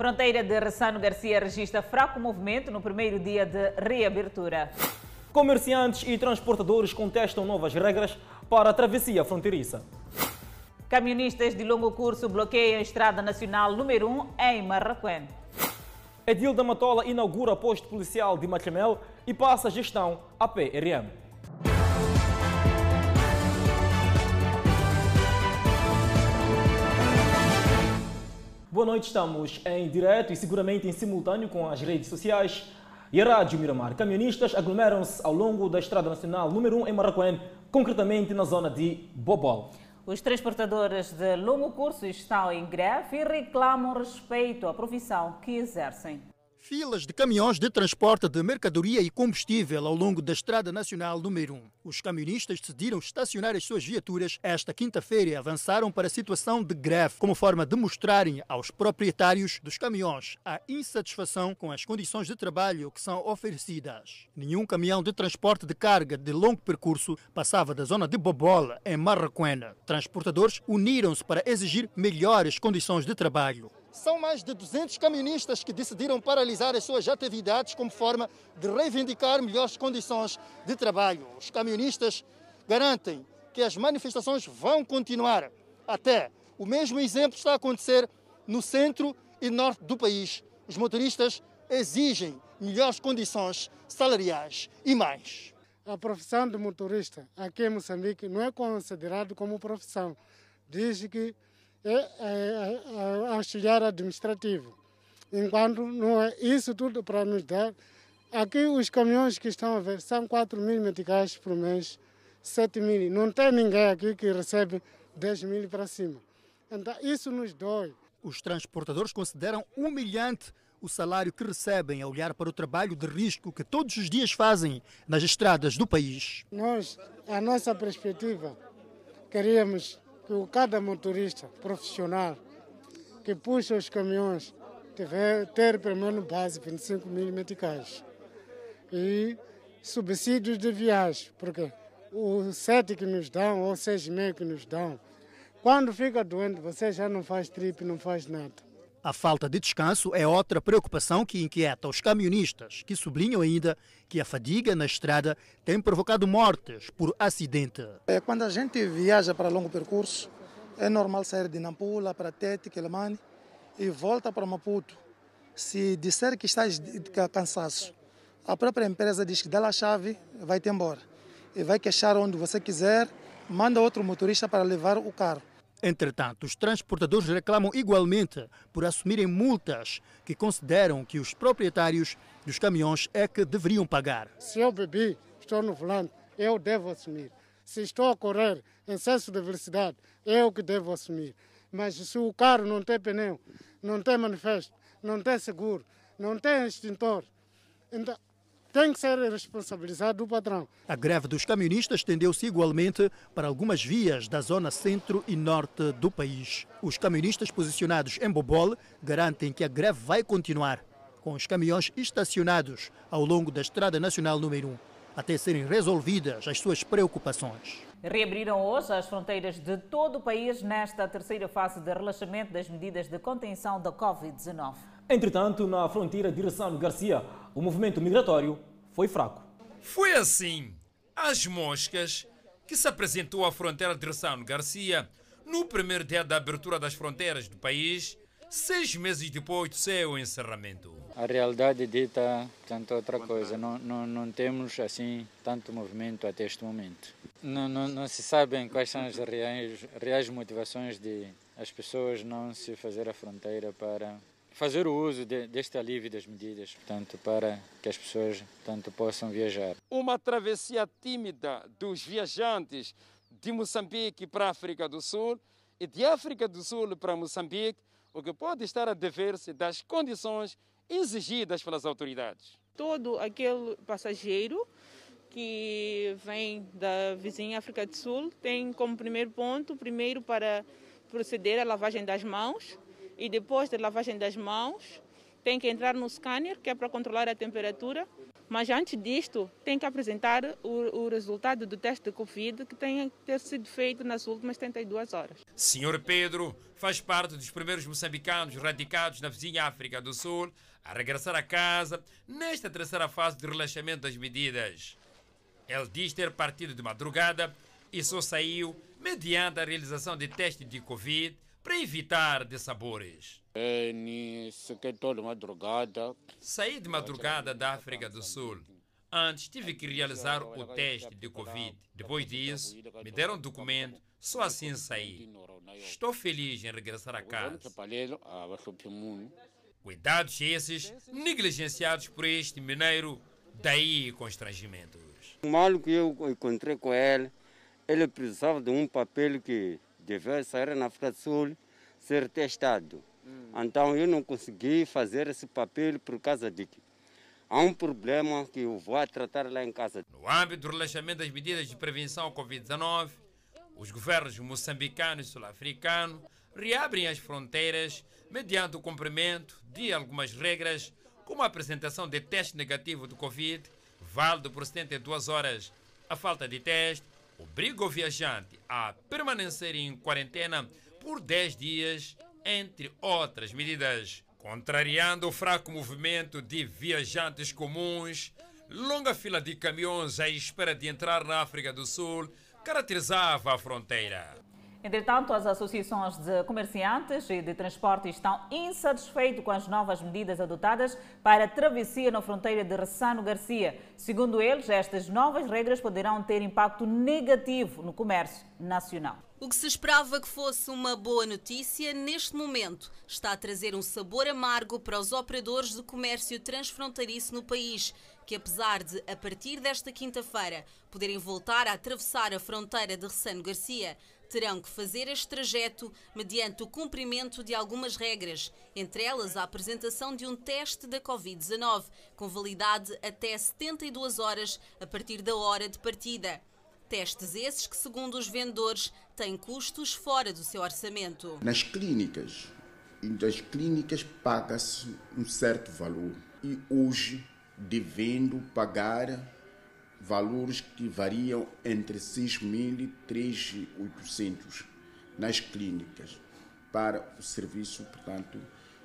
Fronteira de Ressano Garcia registra fraco movimento no primeiro dia de reabertura. Comerciantes e transportadores contestam novas regras para a travessia fronteiriça. Camionistas de longo curso bloqueiam a Estrada Nacional número 1 em Marraquém. Edilda Matola inaugura posto policial de Machamel e passa a gestão à PRM. Boa noite, estamos em direto e seguramente em simultâneo com as redes sociais e a Rádio Miramar. Camionistas aglomeram-se ao longo da Estrada Nacional número 1 em Marraquém, concretamente na zona de Bobol. Os transportadores de longo curso estão em greve e reclamam respeito à profissão que exercem. Filas de caminhões de transporte de mercadoria e combustível ao longo da Estrada Nacional número 1. Os camionistas decidiram estacionar as suas viaturas esta quinta-feira e avançaram para a situação de greve, como forma de mostrarem aos proprietários dos caminhões a insatisfação com as condições de trabalho que são oferecidas. Nenhum caminhão de transporte de carga de longo percurso passava da zona de Bobola, em Marraquena. Transportadores uniram-se para exigir melhores condições de trabalho. São mais de 200 camionistas que decidiram paralisar as suas atividades como forma de reivindicar melhores condições de trabalho. Os camionistas garantem que as manifestações vão continuar até. O mesmo exemplo está a acontecer no centro e norte do país. Os motoristas exigem melhores condições salariais e mais. A profissão de motorista aqui em Moçambique não é considerada como profissão. Diz que auxiliar administrativo. Enquanto não é isso tudo para nos dar. Aqui os caminhões que estão a ver são 4 mil meticais por mês, 7 mil. Não tem ninguém aqui que recebe 10 mil para cima. Então isso nos dói. Os transportadores consideram humilhante o salário que recebem a olhar para o trabalho de risco que todos os dias fazem nas estradas do país. Nós, a nossa perspectiva, queríamos que cada motorista profissional que puxa os caminhões tiver ter pelo menos base 25 mil meticais e subsídios de viagem, porque o sete que nos dão ou seis meio que nos dão, quando fica doente você já não faz trip, não faz nada. A falta de descanso é outra preocupação que inquieta os camionistas, que sublinham ainda que a fadiga na estrada tem provocado mortes por acidente. É, quando a gente viaja para longo percurso, é normal sair de Nampula para Tete, Quelimane e volta para Maputo. Se disser que estás cansaço, a própria empresa diz que dá a chave, vai-te embora. E vai queixar onde você quiser, manda outro motorista para levar o carro. Entretanto, os transportadores reclamam igualmente por assumirem multas que consideram que os proprietários dos caminhões é que deveriam pagar. Se eu bebi, estou no volante, eu devo assumir. Se estou a correr em excesso de velocidade, eu que devo assumir. Mas se o carro não tem pneu, não tem manifesto, não tem seguro, não tem extintor, então tem que ser responsabilizado o patrão. A greve dos camionistas estendeu-se igualmente para algumas vias da zona centro e norte do país. Os camionistas posicionados em Bobol garantem que a greve vai continuar, com os caminhões estacionados ao longo da Estrada Nacional número 1, até serem resolvidas as suas preocupações. Reabriram hoje as fronteiras de todo o país nesta terceira fase de relaxamento das medidas de contenção da Covid-19. Entretanto, na fronteira de Ressano Garcia, o movimento migratório foi fraco. Foi assim. As moscas que se apresentou à fronteira de Ressano Garcia no primeiro dia da abertura das fronteiras do país, seis meses depois do seu encerramento. A realidade dita tanto outra coisa. Não, não, não temos assim tanto movimento até este momento. Não, não, não se sabem quais são as reais, reais motivações de as pessoas não se fazer a fronteira para fazer o uso de, deste alívio das medidas, portanto, para que as pessoas tanto possam viajar. Uma travessia tímida dos viajantes de Moçambique para a África do Sul e de África do Sul para Moçambique, o que pode estar a dever-se das condições exigidas pelas autoridades. Todo aquele passageiro que vem da vizinha África do Sul tem como primeiro ponto, primeiro para proceder à lavagem das mãos, e depois da lavagem das mãos tem que entrar no scanner, que é para controlar a temperatura. Mas antes disto, tem que apresentar o, o resultado do teste de Covid que tem que ter sido feito nas últimas 72 horas. Senhor Pedro faz parte dos primeiros moçambicanos radicados na vizinha África do Sul a regressar a casa nesta terceira fase de relaxamento das medidas. Ele diz ter partido de madrugada e só saiu mediante a realização de teste de Covid para evitar dessabores. É, toda madrugada. Saí de madrugada da África do Sul. Antes tive que realizar o teste de Covid. Depois disso, me deram um documento, só assim saí. Estou feliz em regressar a casa. Cuidados esses negligenciados por este mineiro, daí constrangimentos. O mal que eu encontrei com ele, ele precisava de um papel que devia sair na África do Sul, ser testado. Hum. Então eu não consegui fazer esse papel por causa de que há um problema que eu vou tratar lá em casa. No âmbito do relaxamento das medidas de prevenção ao Covid-19, os governos moçambicano e sul-africano reabrem as fronteiras mediante o cumprimento de algumas regras, como a apresentação de teste negativo do Covid, válido por 72 horas. A falta de teste obriga o viajante a permanecer em quarentena por 10 dias, entre outras medidas. Contrariando o fraco movimento de viajantes comuns, longa fila de caminhões à espera de entrar na África do Sul caracterizava a fronteira. Entretanto, as associações de comerciantes e de transporte estão insatisfeitos com as novas medidas adotadas para a travessia na fronteira de Ressano Garcia. Segundo eles, estas novas regras poderão ter impacto negativo no comércio nacional. O que se esperava que fosse uma boa notícia, neste momento está a trazer um sabor amargo para os operadores de comércio transfronteiriço no país, que apesar de, a partir desta quinta-feira, poderem voltar a atravessar a fronteira de Ressano Garcia, terão que fazer este trajeto mediante o cumprimento de algumas regras, entre elas a apresentação de um teste da Covid-19, com validade até 72 horas a partir da hora de partida. Testes esses que, segundo os vendedores, têm custos fora do seu orçamento. Nas clínicas, das clínicas paga-se um certo valor e hoje, devendo pagar valores que variam entre 6 mil e 3.800 nas clínicas para o serviço, portanto,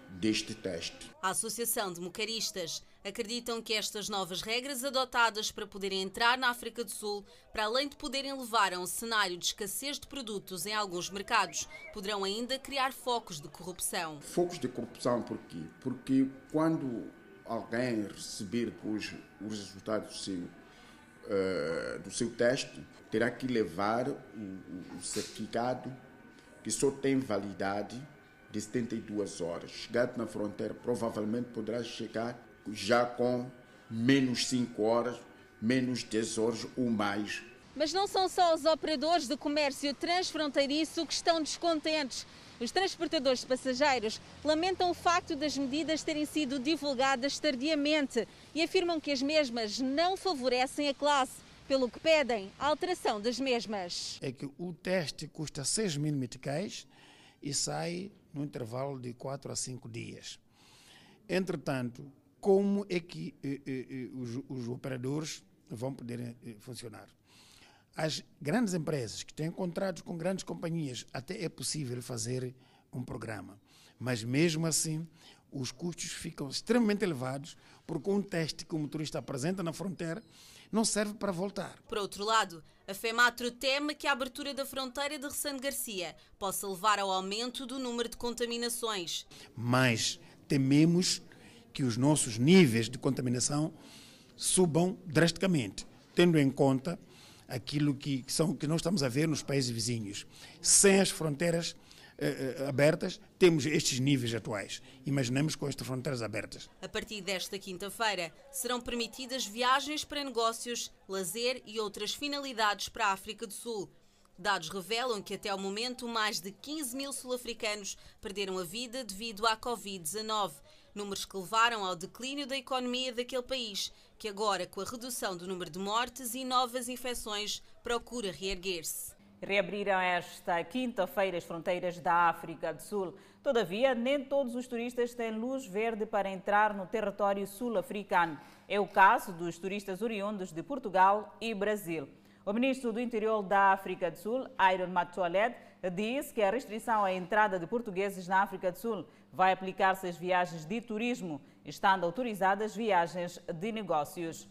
deste teste. A Associação de Mocaristas acreditam que estas novas regras adotadas para poderem entrar na África do Sul, para além de poderem levar a um cenário de escassez de produtos em alguns mercados, poderão ainda criar focos de corrupção. Focos de corrupção por quê? Porque quando alguém receber depois os resultados do seu uh, do seu teste, terá que levar o, o, certificado que só tem validade de 72 horas. Chegado na fronteira, provavelmente poderá chegar já com menos 5 horas, menos 10 horas ou mais. Mas não são só os operadores de comércio transfronteiriço que estão descontentes. Os transportadores de passageiros lamentam o facto das medidas terem sido divulgadas tardiamente e afirmam que as mesmas não favorecem a classe, pelo que pedem a alteração das mesmas. É que o teste custa 6 mil meticais e sai no intervalo de 4 a 5 dias. Entretanto, como é que eh, eh, eh, os, os, operadores vão poder eh, funcionar? As grandes empresas que têm contratos com grandes companhias, até é possível fazer um programa. Mas mesmo assim, os custos ficam extremamente elevados, porque um teste que o motorista apresenta na fronteira não serve para voltar. Por outro lado, a FEMATRO teme que a abertura da fronteira de Ressano Garcia possa levar ao aumento do número de contaminações. Mas tememos que os nossos níveis de contaminação subam drasticamente, tendo em conta aquilo que, são, que nós estamos a ver nos países vizinhos. Sem as fronteiras eh, eh, abertas, temos estes níveis atuais. Imaginemos com estas fronteiras abertas. A partir desta quinta-feira, serão permitidas viagens para negócios, lazer e outras finalidades para a África do Sul. Dados revelam que até o momento mais de 15 mil sul-africanos perderam a vida devido à Covid-19 números que levaram ao declínio da economia daquele país, que agora, com a redução do número de mortes e novas infecções, procura reerguer-se. Reabriram esta quinta-feira as fronteiras da África do Sul. Todavia, nem todos os turistas têm luz verde para entrar no território sul-africano. É o caso dos turistas oriundos de Portugal e Brasil. O ministro do Interior da África do Sul, Iron Matolet, disse que a restrição à entrada de portugueses na África do Sul vai aplicar-se às viagens de turismo, estando autorizadas viagens de negócios.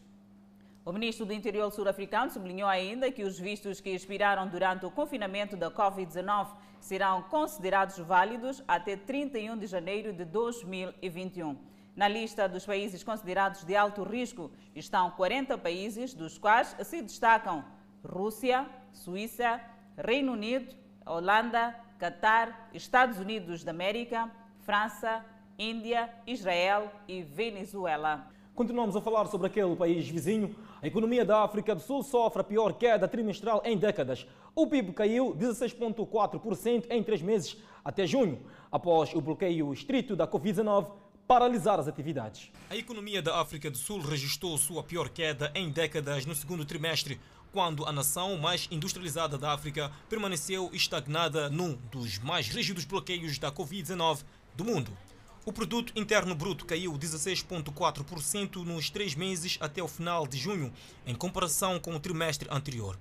O ministro do Interior sul-africano sublinhou ainda que os vistos que expiraram durante o confinamento da Covid-19 serão considerados válidos até 31 de janeiro de 2021. Na lista dos países considerados de alto risco estão 40 países, dos quais se destacam Rússia, Suíça, Reino Unido, Holanda, Catar, Estados Unidos da América, França, Índia, Israel e Venezuela. Continuamos a falar sobre aquele país vizinho. A economia da África do Sul sofre a pior queda trimestral em décadas. O PIB caiu 16,4% em três meses até junho, após o bloqueio estrito da Covid-19 paralisar as atividades. A economia da África do Sul registrou sua pior queda em décadas no segundo trimestre, quando a nação mais industrializada da África permaneceu estagnada num dos mais rígidos bloqueios da Covid-19 do mundo. O produto interno bruto caiu 16,4% nos três meses até o final de junho, em comparação com o trimestre anterior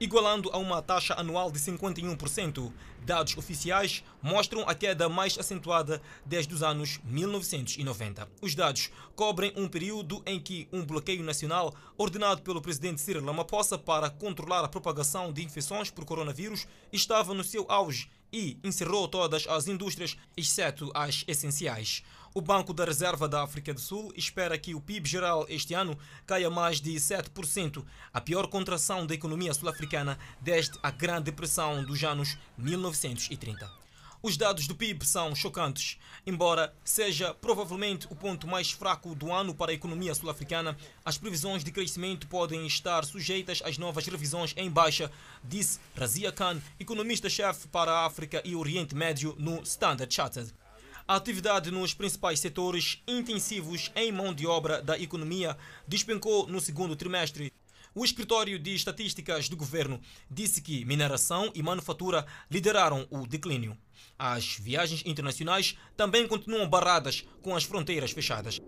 igualando a uma taxa anual de 51%. Dados oficiais mostram a queda mais acentuada desde os anos 1990. Os dados cobrem um período em que um bloqueio nacional ordenado pelo presidente Cyril Ramaphosa para controlar a propagação de infecções por coronavírus estava no seu auge e encerrou todas as indústrias, exceto as essenciais. O Banco da Reserva da África do Sul espera que o PIB geral este ano caia mais de 7%, a pior contração da economia sul-africana desde a Grande Depressão dos anos 1930. Os dados do PIB são chocantes. Embora seja provavelmente o ponto mais fraco do ano para a economia sul-africana, as previsões de crescimento podem estar sujeitas às novas revisões em baixa, disse Razia Khan, economista-chefe para a África e Oriente Médio no Standard Chartered. A atividade nos principais setores intensivos em mão de obra da economia despencou no segundo trimestre. O Escritório de Estatísticas do Governo disse que mineração e manufatura lideraram o declínio. As viagens internacionais também continuam barradas com as fronteiras fechadas.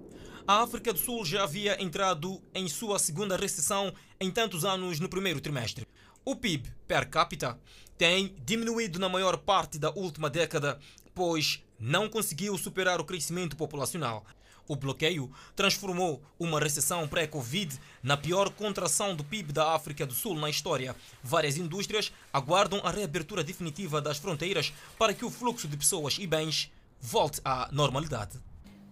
A África do Sul já havia entrado em sua segunda recessão em tantos anos no primeiro trimestre. O PIB per capita tem diminuído na maior parte da última década, pois não conseguiu superar o crescimento populacional. O bloqueio transformou uma recessão pré-Covid na pior contração do PIB da África do Sul na história. Várias indústrias aguardam a reabertura definitiva das fronteiras para que o fluxo de pessoas e bens volte à normalidade.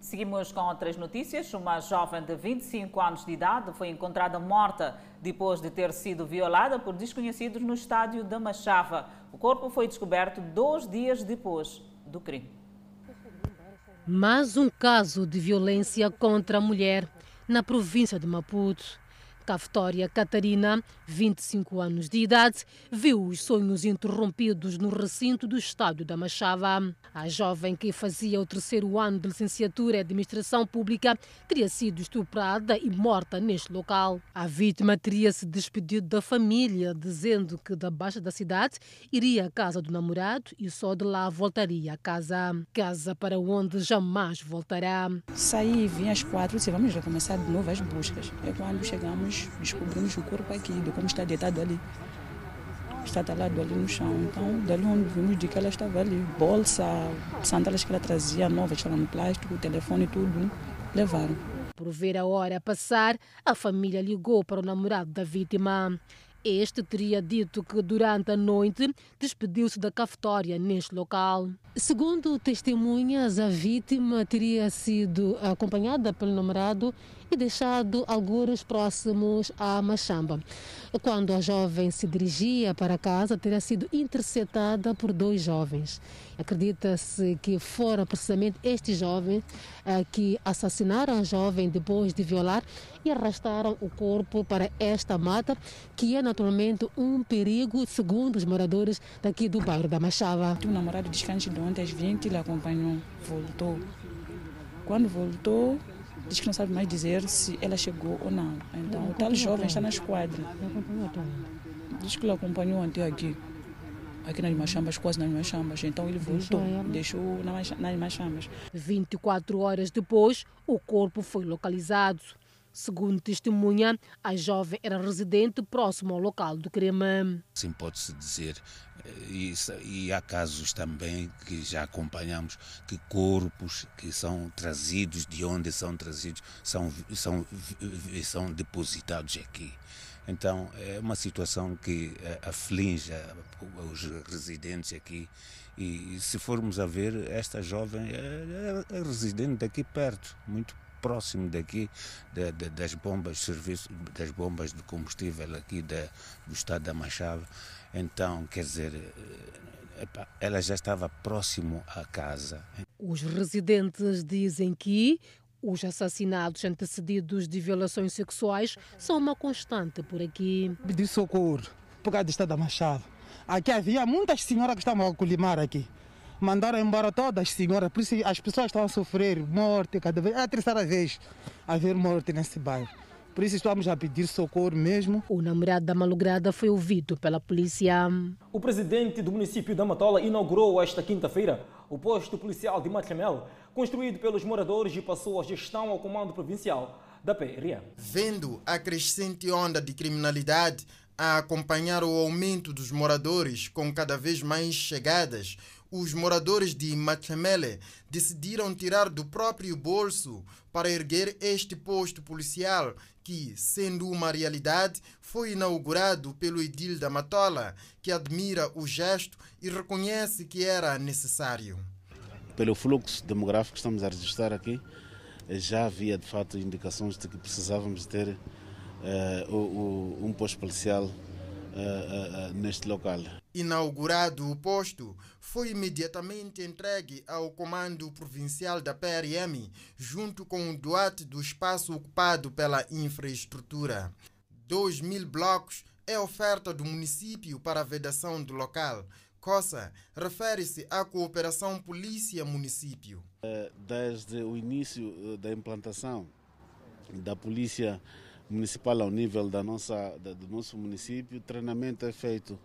Seguimos com outras notícias. Uma jovem de 25 anos de idade foi encontrada morta depois de ter sido violada por desconhecidos no estádio da Machava. O corpo foi descoberto dois dias depois do crime. Mais um caso de violência contra a mulher na província de Maputo. Caftória Catarina, 25 anos de idade, viu os sonhos interrompidos no recinto do estádio da Machava. A jovem que fazia o terceiro ano de licenciatura em administração pública teria sido estuprada e morta neste local. A vítima teria se despedido da família, dizendo que da baixa da cidade iria à casa do namorado e só de lá voltaria à casa. Casa para onde jamais voltará. Saí, vim às quatro, disse, vamos recomeçar de novo as buscas. É quando chegamos descobrimos o corpo aqui, de como está deitado ali. Está talado ali no chão. Então, dali onde vimos de que ela estava ali. Bolsa, sandálias que ela trazia, novas, estavam no plástico, telefone, tudo, levaram. Por ver a hora passar, a família ligou para o namorado da vítima. Este teria dito que durante a noite despediu-se da cafetória neste local. Segundo testemunhas, a vítima teria sido acompanhada pelo namorado e deixado alguns próximos à Machamba. Quando a jovem se dirigia para casa, teria sido interceptada por dois jovens. Acredita-se que foram precisamente estes jovens eh, que assassinaram a jovem depois de violar e arrastaram o corpo para esta mata, que é naturalmente um perigo, segundo os moradores daqui do bairro da Machava. O namorado antes de ontem às 20 ele acompanhou, voltou. Quando voltou, diz que não sabe mais dizer se ela chegou ou não. Então, o tal jovem está na esquadra. Diz que ele acompanhou até aqui. aqui nas Machambas, quase nas Machambas. Então ele voltou, deixou nas Machambas. 24 horas depois, o corpo foi localizado. Segundo testemunha, a jovem era residente próximo ao local do crime. Sim, pode-se dizer. E, e, há casos também que já acompanhamos que corpos que são trazidos, de onde são trazidos, são, são, são depositados aqui. Então é uma situação que eh, aflige os residentes aqui. E se formos a ver, esta jovem é, é residente daqui perto, muito próximo daqui de, de, das bombas de serviço, das bombas de combustível aqui do estado da Machava. Então, quer dizer, eh, epa, ela já estava próximo à casa. Os residentes dizem que os assassinatos antecedidos de violações sexuais são uma constante por aqui. Pedir socorro por causa do estado da Machava. Aqui havia muitas senhoras que estavam a colimar aqui mandaram embora todas as senhoras, por isso as pessoas estão a sofrer morte cada vez. É a terceira vez a haver morte nesse bairro. Por isso estamos a pedir socorro mesmo. O namorado da malograda foi ouvido pela polícia. O presidente do município da Matola inaugurou esta quinta-feira o posto policial de Matlamel, construído pelos moradores e passou a gestão ao comando provincial da PRM. Vendo a crescente onda de criminalidade a acompanhar o aumento dos moradores com cada vez mais chegadas, os moradores de Machamele decidiram tirar do próprio bolso para erguer este posto policial que, sendo uma realidade, foi inaugurado pelo Edil da Matola, que admira o gesto e reconhece que era necessário. Pelo fluxo demográfico que estamos a registrar aqui, já havia de fato indicações de que precisávamos ter uh, um posto policial uh, uh, neste local. Inaugurado o posto, foi imediatamente entregue ao Comando Provincial da PRM, junto com o doate do espaço ocupado pela infraestrutura. 2 mil blocos é oferta do município para a vedação do local. COSA refere-se à cooperação polícia-município. Eh, desde o início eh, da implantação da polícia municipal ao nível da nossa, do nosso município, treinamento é feito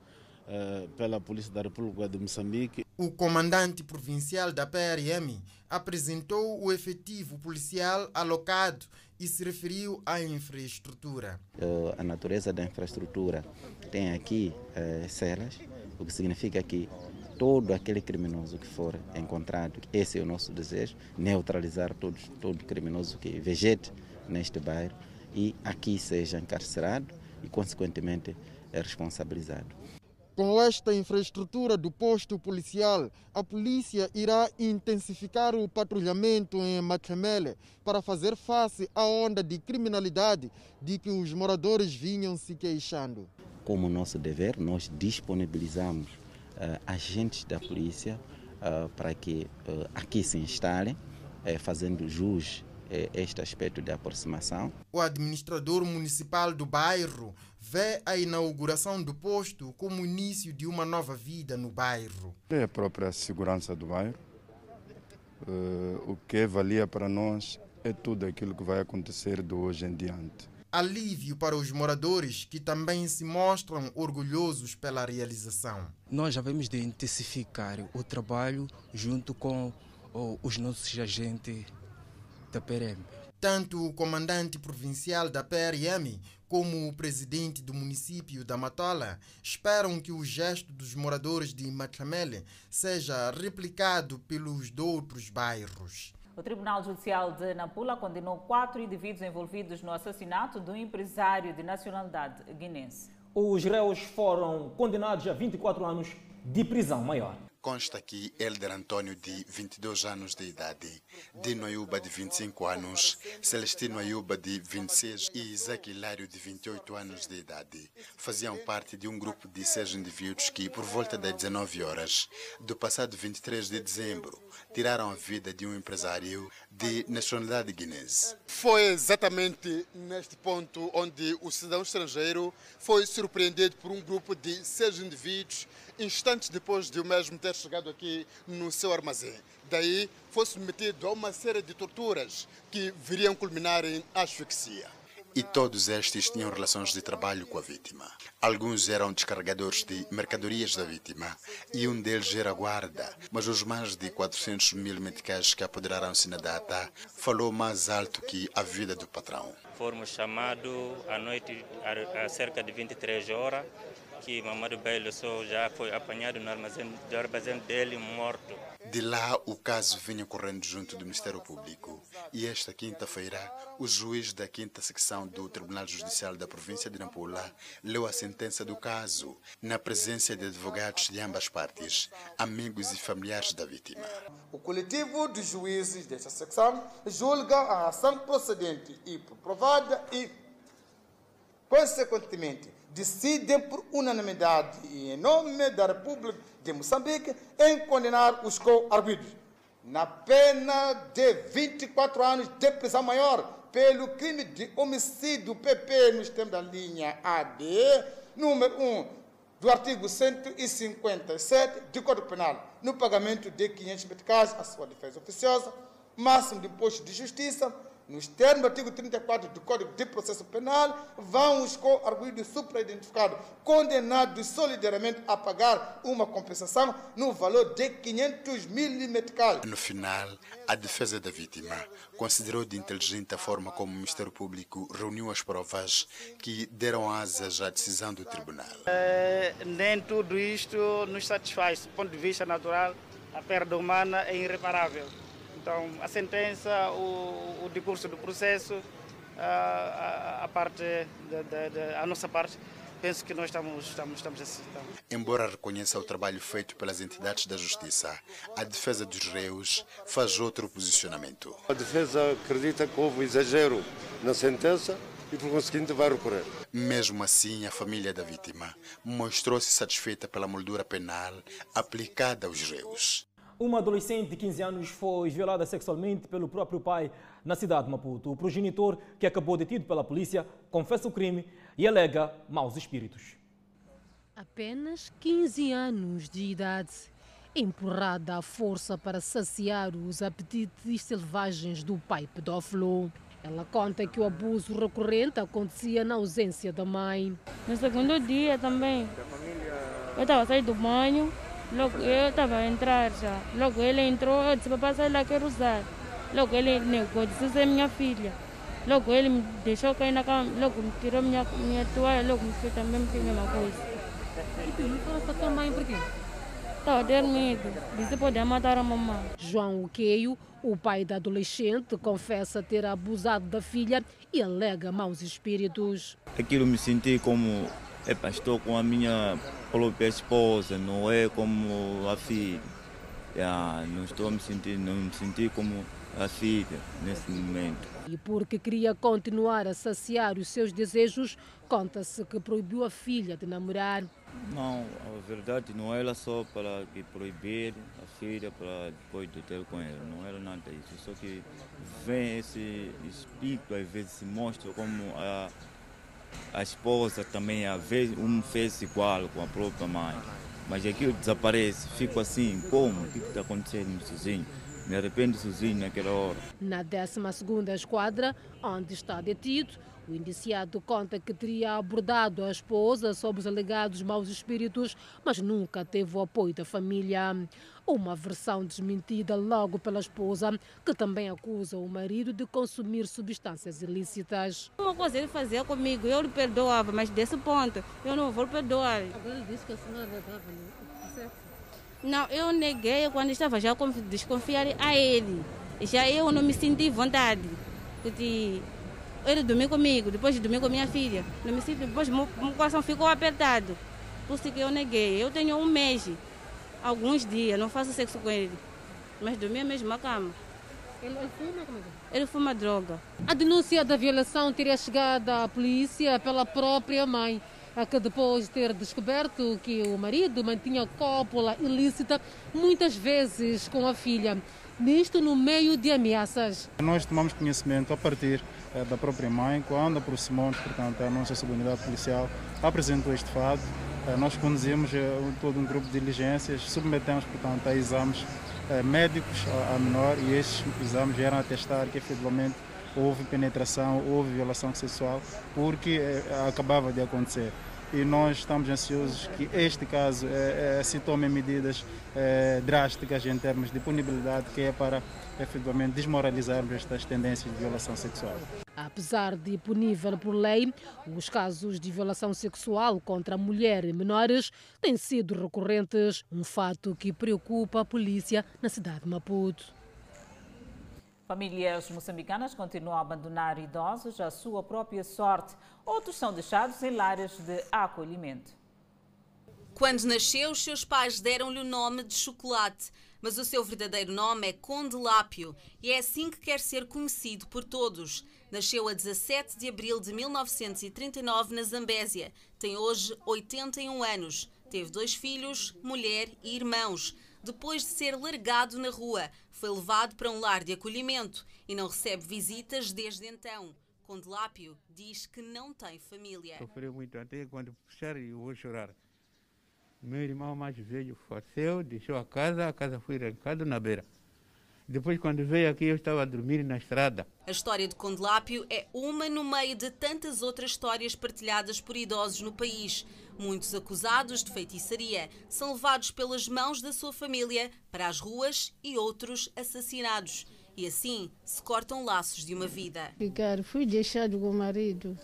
pela Polícia da República de Moçambique. O comandante provincial da PRM apresentou o efetivo policial alocado e se referiu à infraestrutura. Uh, a natureza da infraestrutura tem aqui uh, celas, o que significa que todo aquele criminoso que for encontrado, esse é o nosso desejo, neutralizar todos, todo criminoso que vegete neste bairro e aqui seja encarcerado e, consequentemente, é responsabilizado. Com esta infraestrutura do posto policial, a polícia irá intensificar o patrulhamento em Machemele para fazer face à onda de criminalidade de que os moradores vinham se queixando. Como nosso dever, nós disponibilizamos uh, agentes da polícia uh, para que uh, aqui se instalem, fazendo jus este aspecto de aproximação. O administrador municipal do bairro vê a inauguração do posto como início de uma nova vida no bairro. É a própria segurança do bairro. Uh, o que valia para nós é tudo aquilo que vai acontecer de hoje em diante. Alívio para os moradores que também se mostram orgulhosos pela realização. Nós já vamos de intensificar o trabalho junto com os nossos agentes Tanto o comandante provincial da PRM como o presidente do município da Matola esperam que o gesto dos moradores de Matlamele seja replicado pelos outros bairros. O Tribunal Judicial de Nampula condenou quatro indivíduos envolvidos no assassinato do empresário de nacionalidade guinense. Os réus foram condenados a 24 anos de prisão maior. Consta que Elder Antônio, de 22 anos de idade, Dino Ayuba, de 25 anos, Celestino Ayuba, de 26 e Isaac Hilário, de 28 anos de idade, faziam parte de um grupo de seis indivíduos que, por volta das 19 horas do passado 23 de dezembro, tiraram a vida de um empresário de nacionalidade guinense. Foi exatamente neste ponto onde o cidadão estrangeiro foi surpreendido por um grupo de seis indivíduos instantes depois de o mesmo ter chegado aqui no seu armazém. Daí foi submetido a uma série de torturas que viriam culminar em asfixia. e todos estes tinham relações de trabalho com a vítima. Alguns eram descarregadores de mercadorias da vítima e um deles era guarda, mas os mais de 400 mil meticais que apoderaram-se na data falou mais alto que a vida do patrão. Fomos chamados à noite a, cerca de 23 horas que Mamadou Belo só já foi apanhado no armazém, do armazém dele morto. De lá, o caso vinha correndo junto do Ministério Público. E esta quinta-feira, o juiz da quinta secção do Tribunal Judicial da província de Nampula leu a sentença do caso, na presença de advogados de ambas partes, amigos e familiares da vítima. O coletivo de juízes desta secção julga a ação procedente e provada e, consequentemente, decidem por unanimidade e em nome da República de Moçambique em condenar os co-arguidos na pena de 24 anos de prisão maior pelo crime de homicídio PP nos termos da linha AD, número 1 do artigo 157 do Código Penal, no pagamento de 500 meticais à sua defesa oficiosa, máximo de imposto de justiça, nos termos do artigo 34 do Código de Processo Penal, vão os co-arguídos supra-identificados condenados solidariamente a pagar uma compensação no valor de 500 mil meticais. No final, a defesa da vítima considerou de inteligente a forma como o Ministério Público reuniu as provas que deram asas à decisão do tribunal. É, nem tudo isto nos satisfaz. Do ponto de vista natural, a perda humana é irreparável. Então, a sentença, o, o discurso do processo, a, a, a parte, de, de, de, a nossa parte, penso que nós estamos, estamos, estamos assim. Embora reconheça o trabalho feito pelas entidades da justiça, a defesa dos réus faz outro posicionamento. A defesa acredita que houve exagero na sentença e, por conseguinte, vai recorrer. Mesmo assim, a família da vítima mostrou-se satisfeita pela moldura penal aplicada aos réus. Uma adolescente de 15 anos foi violada sexualmente pelo próprio pai na cidade de Maputo. O progenitor, que acabou detido pela polícia, confessa o crime e alega maus espíritos. Apenas 15 anos de idade, empurrada à força para saciar os apetites selvagens do pai pedófilo. Ela conta que o abuso recorrente acontecia na ausência da mãe. No segundo dia também, eu estava saindo do banho, Logo eu estava a entrar já. Logo ele entrou, eu disse, papai, sai lá, quero usar. Logo ele negou, disse, você é minha filha. Logo ele me deixou cair na cama, logo me tirou minha, minha toalha, logo me fez também me fez a mesma coisa. E tu não falaste para tua mãe por quê? Estava dormindo, disse poder matar a mamãe. João Uqueio, o pai da adolescente, confessa ter abusado da filha e alega maus espíritos. Aquilo me senti como Epa, estou com a minha própria esposa, não é como a filha. Não estou me sentir, não me senti como a filha nesse momento. E porque queria continuar a saciar os seus desejos, conta-se que proibiu a filha de namorar. Não, a verdade não era só para que proibir a filha para depois de ter com ela, não era nada disso. Só que vem esse espírito, às vezes se mostra como a a esposa também, a vez, um fez igual com a própria mãe. Mas aquilo desaparece, fico assim, como? O que está acontecendo sozinho? Me arrependo sozinho naquela hora. Na 12 esquadra, onde está detido, o indiciado conta que teria abordado a esposa sobre os alegados maus espíritos, mas nunca teve o apoio da família. Uma versão desmentida logo pela esposa, que também acusa o marido de consumir substâncias ilícitas. Uma coisa ele fazia comigo, eu lhe perdoava, mas desse ponto eu não vou perdoar. Agora ele disse que a senhora dava Não, eu neguei quando estava já a desconfiar a ele. Já eu não me senti vontade. Porque ele dormiu comigo, depois dormiu com minha filha. Não me sinto, depois meu, meu coração ficou apertado. Por isso que eu neguei. Eu tenho um mês, alguns dias, não faço sexo com ele. Mas dormi na mesma cama. Ele, ele fuma como é? Ele fuma droga. A denúncia da violação teria chegado à polícia pela própria mãe que depois de ter descoberto que o marido mantinha cópula ilícita, muitas vezes com a filha. Nisto no meio de ameaças. Nós tomamos conhecimento a partir é, da própria mãe, quando aproximamos, portanto, a nossa segurança policial, apresentou este fato, é, nós conduzimos é, todo um grupo de diligências, submetemos, portanto, a exames médicos a menor e estes exames vieram atestar que efetivamente houve penetração, houve violação sexual, porque acabava de acontecer e nós estamos ansiosos que este caso é, é, se tome medidas é, drásticas em termos de punibilidade, que é para efetivamente desmoralizarmos estas tendências de violação sexual. Apesar de punível por lei, os casos de violação sexual contra mulheres e menores têm sido recorrentes, um fato que preocupa a polícia na cidade de Maputo. Famílias moçambicanas continuam a abandonar idosos à sua própria sorte. Outros são deixados em lares de acolhimento. Quando nasceu, seus pais deram-lhe o nome de Chocolate, mas o seu verdadeiro nome é Conde Lápio e é assim que quer ser conhecido por todos. Nasceu a 17 de abril de 1939 na Zambésia. Tem hoje 81 anos. Teve dois filhos, mulher e irmãos. Depois de ser largado na rua, foi levado para um lar de acolhimento e não recebe visitas desde então. Condelápio diz que não tem família. Sofreu muito até quando puxar eu vou chorar. Meu irmão mais velho faleceu, deixou a casa, a casa foi arrancada na beira. Depois, quando veio aqui, eu estava a dormir na estrada. A história de Condelápio é uma no meio de tantas outras histórias partilhadas por idosos no país. Muitos acusados de feitiçaria são levados pelas mãos da sua família para as ruas e outros assassinados. E assim se cortam laços de uma vida. Ficar, fui deixado com o marido.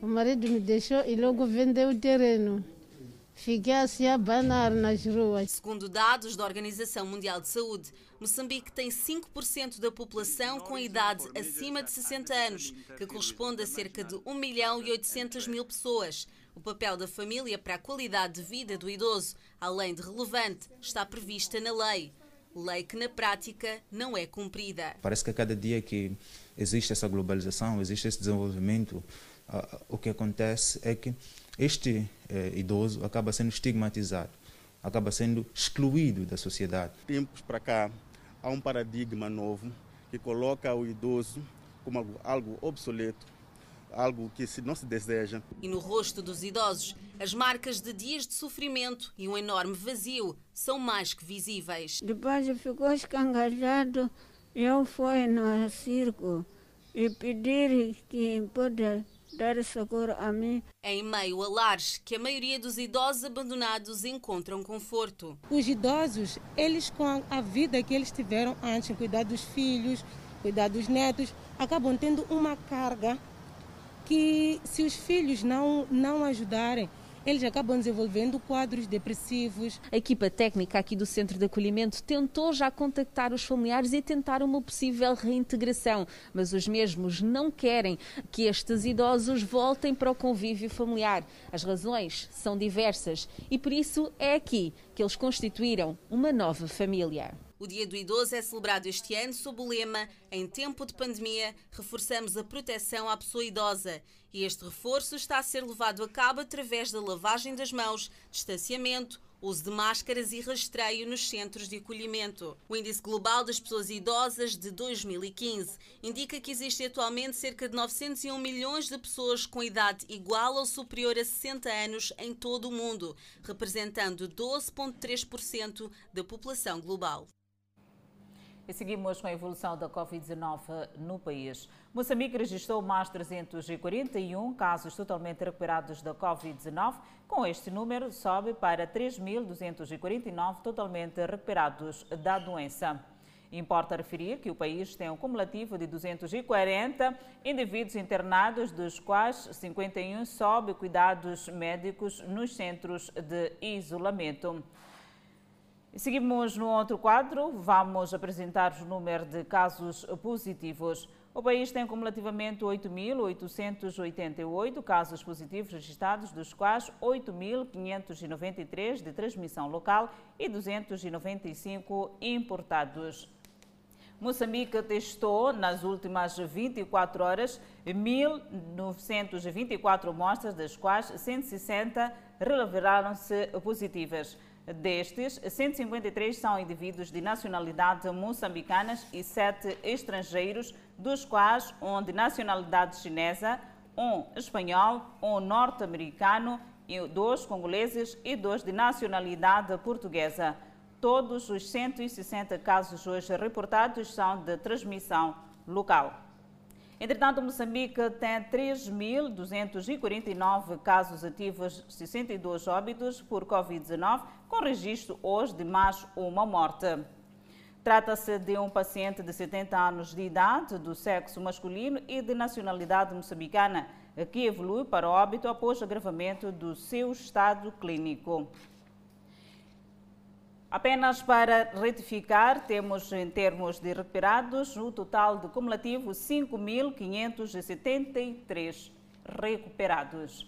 O marido me deixou e logo vendeu o terreno. Fiquei assim a abanar nas ruas. Segundo dados da Organização Mundial de Saúde, Moçambique tem 5% da população com idade acima de 60 anos, que corresponde a cerca de 1 milhão e 800 mil pessoas. O papel da família para a qualidade de vida do idoso, além de relevante, está prevista na lei. Lei que na prática não é cumprida. Parece que a cada dia que existe essa globalização, existe esse desenvolvimento, o que acontece é que este eh, idoso acaba sendo estigmatizado, acaba sendo excluído da sociedade. Tempos para cá, há um paradigma novo que coloca o idoso como algo obsoleto, algo que se não se deseja. E no rosto dos idosos, as marcas de dias de sofrimento e um enorme vazio são mais que visíveis. Depois ficou escangalhado, eu fui no circo e pedir que pode dar socorro a mim. Em meio a lares que a maioria dos idosos abandonados encontram conforto. Os idosos, eles com a vida que eles tiveram antes, cuidar dos filhos, cuidar dos netos, acabam tendo uma carga que se os filhos não, não ajudarem, eles acabam desenvolvendo quadros depressivos. A equipa técnica aqui do Centro de Acolhimento tentou já contactar os familiares e tentar uma possível reintegração, mas os mesmos não querem que estes idosos voltem para o convívio familiar. As razões são diversas e por isso é aqui que eles constituíram uma nova família. O Dia do Idoso é celebrado este ano sob o lema Em tempo de pandemia, reforçamos a proteção à pessoa idosa. E este reforço está a ser levado a cabo através da lavagem das mãos, distanciamento, uso de máscaras e rastreio nos centros de acolhimento. O Índice Global das Pessoas Idosas de 2015 indica que existe atualmente cerca de 901 milhões de pessoas com idade igual ou superior a 60 anos em todo o mundo, representando 12,3% da população global. E seguimos com a evolução da Covid-19 no país. Moçambique registrou mais 341 casos totalmente recuperados da Covid-19. Com este número, sobe para 3.249 totalmente recuperados da doença. Importa referir que o país tem um cumulativo de 240 indivíduos internados, dos quais 51 sob cuidados médicos nos centros de isolamento. Seguimos no outro quadro, vamos apresentar o número de casos positivos. O país tem cumulativamente 8.888 casos positivos registrados, dos quais 8.593 de transmissão local e 295 importados. Moçambique testou nas últimas 24 horas 1.924 amostras, das quais 160 revelaram-se positivas. Destes, 153 são indivíduos de nacionalidade moçambicanas e sete estrangeiros, dos quais um de nacionalidade chinesa, um espanhol, um norte-americano, dois congoleses e dois de nacionalidade portuguesa. Todos os 160 casos hoje reportados são de transmissão local. Entretanto, Moçambique tem 3.249 casos ativos, 62 óbitos por Covid-19, com registro hoje de mais uma morte. Trata-se de um paciente de 70 anos de idade, do sexo masculino e de nacionalidade moçambicana, que evolui para óbito após agravamento do seu estado clínico. Apenas para retificar, temos em termos de recuperados o total de cumulativo 5.573 recuperados.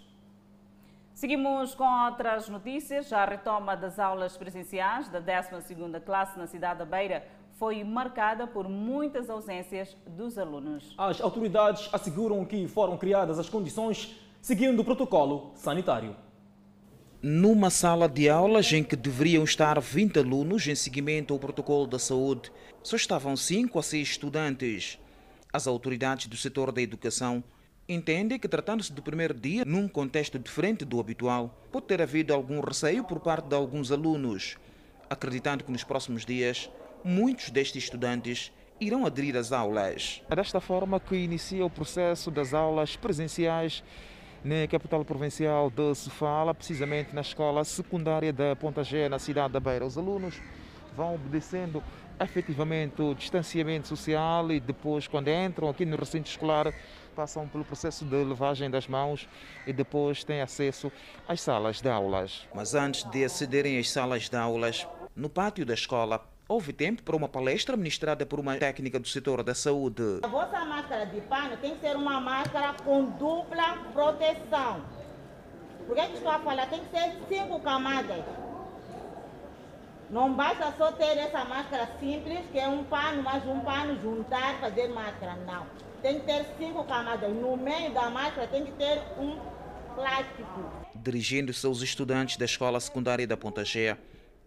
Seguimos com outras notícias. A retoma das aulas presenciais da 12ª classe na cidade da Beira foi marcada por muitas ausências dos alunos. As autoridades asseguram que foram criadas as condições seguindo o protocolo sanitário. Numa sala de aulas em que deveriam estar 20 alunos em seguimento ao protocolo da saúde, só estavam 5 a 6 estudantes. As autoridades do setor da educação entendem que, tratando-se do primeiro dia, num contexto diferente do habitual, pode ter havido algum receio por parte de alguns alunos, acreditando que nos próximos dias muitos destes estudantes irão aderir às aulas. É desta forma que inicia o processo das aulas presenciais na capital provincial de Sofala, precisamente na escola secundária da Ponta G, na cidade da Beira. Os alunos vão obedecendo efetivamente o distanciamento social e depois, quando entram aqui no recinto escolar, passam pelo processo de lavagem das mãos e depois têm acesso às salas de aulas. Mas antes de acederem às salas de aulas, no pátio da escola, houve tempo para uma palestra ministrada por uma técnica do setor da saúde. A vossa máscara de pano tem que ser uma máscara com dupla proteção. Por que, que estou a falar? Tem que ser cinco camadas. Não basta só ter essa máscara simples, que é um pano, mais um pano, juntar, fazer máscara. Não. Tem que ter cinco camadas. No meio da máscara tem que ter um plástico. Dirigindo-se aos estudantes da escola secundária da Ponta Gea,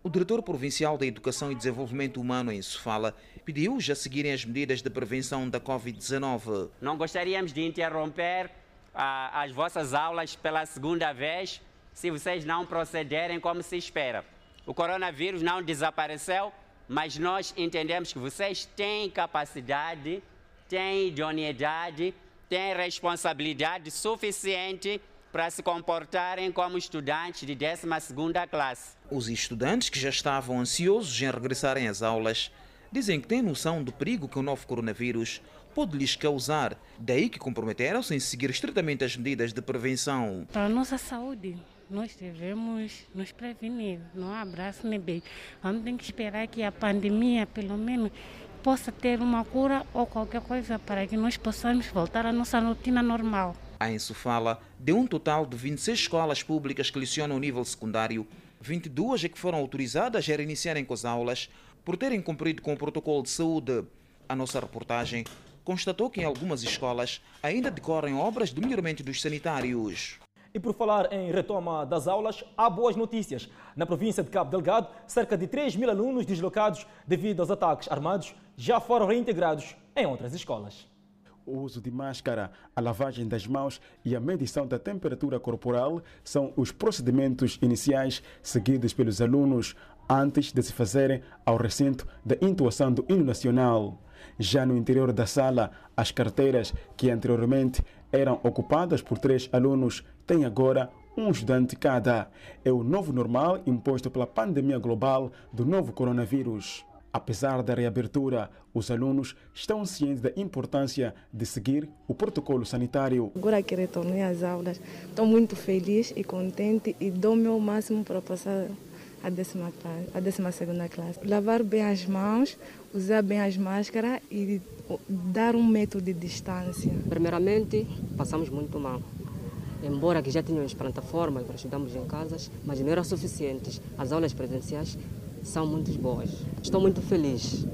o diretor provincial da Educação e Desenvolvimento Humano em Sofala pediu-os a seguirem as medidas de prevenção da Covid-19. Não gostaríamos de interromper ah, as vossas aulas pela segunda vez se vocês não procederem como se espera. O coronavírus não desapareceu, mas nós entendemos que vocês têm capacidade, têm idoneidade, têm responsabilidade suficiente para se comportarem como estudantes de 12ª classe. Os estudantes que já estavam ansiosos em regressarem às aulas dizem que têm noção do perigo que o novo coronavírus pode lhes causar, daí que comprometeram-se em seguir estritamente as medidas de prevenção. Para a nossa saúde, nós devemos nos prevenir, não há abraço nem beijo. Vamos ter que esperar que a pandemia, pelo menos, possa ter uma cura ou qualquer coisa para que nós possamos voltar à nossa rotina normal. A Enso fala de um total de 26 escolas públicas que lecionam o nível secundário, 22 é que foram autorizadas a reiniciarem com as aulas por terem cumprido com o protocolo de saúde. A nossa reportagem constatou que em algumas escolas ainda decorrem obras de melhoramento dos sanitários. E por falar em retoma das aulas, há boas notícias. Na província de Cabo Delgado, cerca de 3 mil alunos deslocados devido aos ataques armados já foram reintegrados em outras escolas o uso de máscara, a lavagem das mãos e a medição da temperatura corporal são os procedimentos iniciais seguidos pelos alunos antes de se fazerem ao recinto da intuação do hino nacional. Já no interior da sala, as carteiras que anteriormente eram ocupadas por três alunos têm agora um estudante cada. É o novo normal imposto pela pandemia global do novo coronavírus. Apesar da reabertura, os alunos estão cientes da importância de seguir o protocolo sanitário. Agora que retornei às aulas, estou muito feliz e contente e dou o meu máximo para passar a décima, classe, a décima segunda classe. Lavar bem as mãos, usar bem as máscaras e dar um método de distância. Primeiramente, passamos muito mal. Embora que já tínhamos plataformas para estudarmos em casas, mas não eram suficientes. As aulas presenciais são muito boas. Estou muito feliz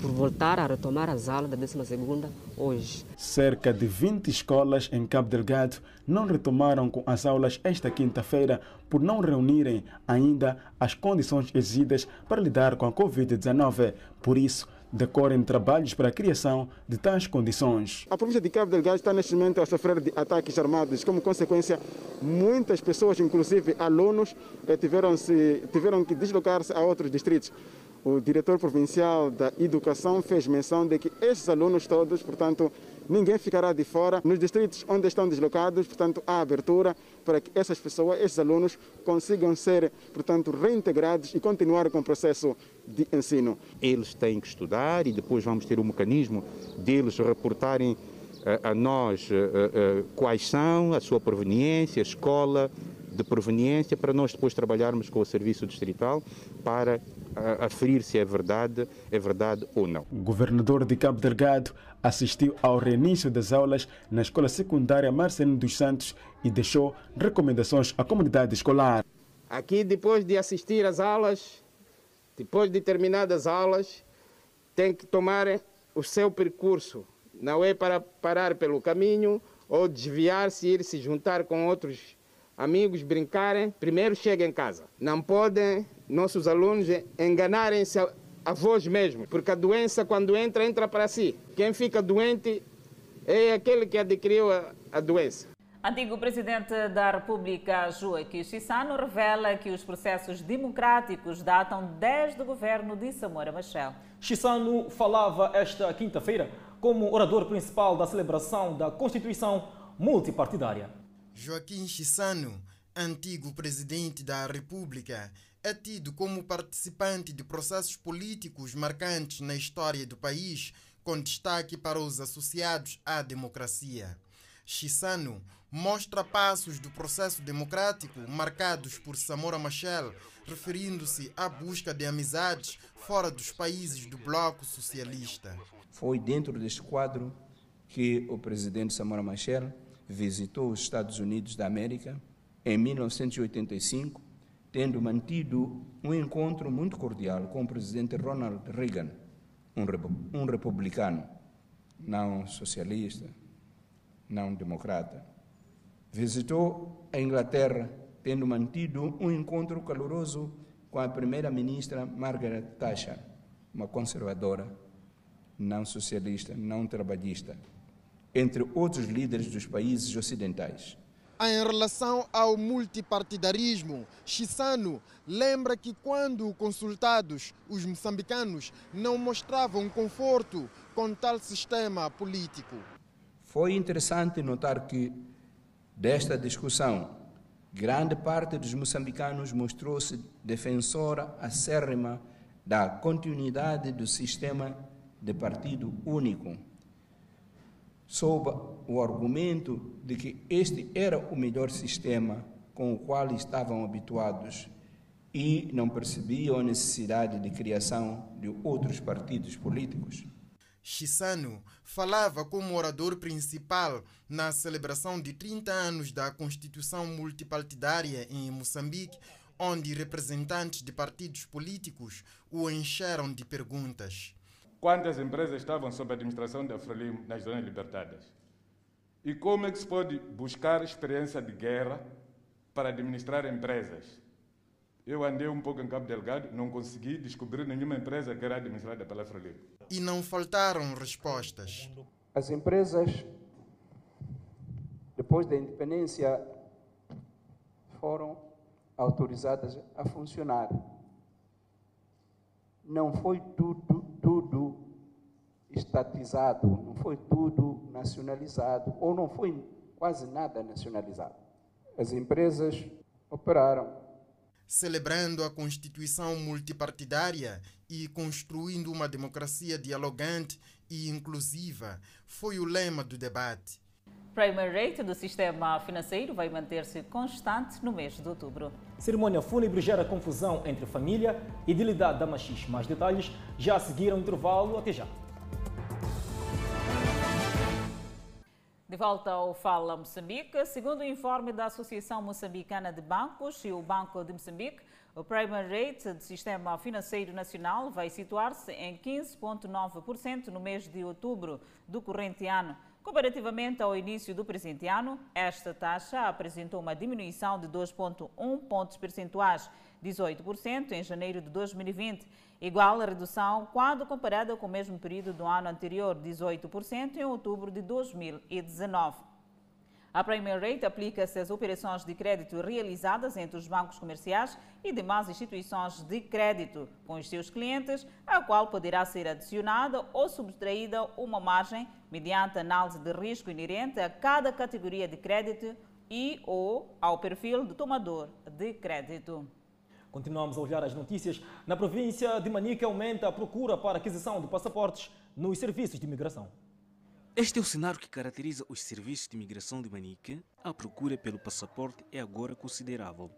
por voltar a retomar as aulas da 12 hoje. Cerca de 20 escolas em Cabo Delgado não retomaram com as aulas esta quinta-feira por não reunirem ainda as condições exigidas para lidar com a Covid-19. Por isso, decorrem trabalhos para a criação de tais condições. A província de Cabo Delgado está neste momento a sofrer de ataques armados. Como consequência, muitas pessoas, inclusive alunos, eh, tiveram, tiveram que deslocar-se a outros distritos. O diretor provincial da Educação fez menção de que esses alunos todos, portanto, ninguém ficará de fora. Nos distritos onde estão deslocados, portanto, há abertura para que essas pessoas, esses alunos, consigam ser, portanto, reintegrados e continuar com o processo de ensino. Eles têm que estudar e depois vamos ter o mecanismo deles reportarem a, a nós a, a, quais são, a sua proveniência, a escola de proveniência, para nós depois trabalharmos com o Serviço Distrital para aferir se é verdade, é verdade ou não. O governador de Cabo Delgado assistiu ao reinício das aulas na escola secundária Marcelino dos Santos e deixou recomendações à comunidade escolar. Aqui, depois de assistir às aulas, depois de terminadas as aulas, tem que tomar o seu percurso. Não é para parar pelo caminho ou desviar-se e ir se juntar com outros amigos, brincarem. Primeiro chega em casa. Não podem nossos alunos enganarem-se a, a vós mesmos, porque a doença, quando entra, entra para si. Quem fica doente é aquele que adquiriu a, a doença. Antigo presidente da República, Joaquim Chissano, revela que os processos democráticos datam desde o governo de Samora Machel. Chissano falava esta quinta-feira como orador principal da celebração da Constituição multipartidária. Joaquim Chissano, antigo presidente da República, é tido como participante de processos políticos marcantes na história do país, com destaque para os associados à democracia. Chissano mostra passos do processo democrático marcados por Samora Machel, referindo-se à busca de amizades fora dos países do bloco socialista. Foi dentro deste quadro que o presidente Samora Machel visitou os Estados Unidos da América em 1985 tendo mantido um encontro muito cordial com o presidente Ronald Reagan, um, republicano, não socialista, não democrata. Visitou a Inglaterra, tendo mantido um encontro caloroso com a primeira-ministra Margaret Thatcher, uma conservadora, não socialista, não trabalhista, entre outros líderes dos países ocidentais. Em relação ao multipartidarismo, Chissano lembra que quando consultados, os moçambicanos não mostravam conforto com tal sistema político. Foi interessante notar que, desta discussão, grande parte dos moçambicanos mostrou-se defensora acérrima da continuidade do sistema de partido único sob o argumento de que este era o melhor sistema com o qual estavam habituados e não percebiam a necessidade de criação de outros partidos políticos. Chissano falava como orador principal na celebração de 30 anos da Constituição Multipartidária em Moçambique, onde representantes de partidos políticos o encheram de perguntas quantas empresas estavam sob a administração da Frelimo nas zonas libertadas. E como é que se pode buscar experiência de guerra para administrar empresas? Eu andei um pouco em Cabo Delgado, não consegui descobrir nenhuma empresa que era administrada pela Frelimo. E não faltaram respostas. As empresas, depois da independência, foram autorizadas a funcionar. Não foi tudo tudo estatizado, não foi tudo nacionalizado, ou não foi quase nada nacionalizado. As empresas operaram. Celebrando a Constituição multipartidária e construindo uma democracia dialogante e inclusiva, foi o lema do debate. Primary rate do sistema financeiro vai manter-se constante no mês de outubro. Cerimônia fúnebre gera confusão entre família e idilidade da Machis. Mais detalhes já a seguir ao intervalo. Até já. De volta ao Fala Moçambique, segundo o informe da Associação Moçambicana de Bancos e o Banco de Moçambique, o primary rate do sistema financeiro nacional vai situar-se em 15,9% no mês de outubro do corrente ano. Comparativamente ao início do presente ano, esta taxa apresentou uma diminuição de 2,1 pontos percentuais, 18% em janeiro de 2020, igual à redução quando comparada com o mesmo período do ano anterior, 18% em outubro de 2019. A Premier Rate aplica-se às operações de crédito realizadas entre os bancos comerciais e demais instituições de crédito com os seus clientes, a qual poderá ser adicionada ou subtraída uma margem mediante análise de risco inerente a cada categoria de crédito e ou ao perfil do tomador de crédito. Continuamos a olhar as notícias. Na província de Manica aumenta a procura para aquisição de passaportes nos serviços de imigração. Este é o cenário que caracteriza os serviços de imigração de Manica. A procura pelo passaporte é agora considerável.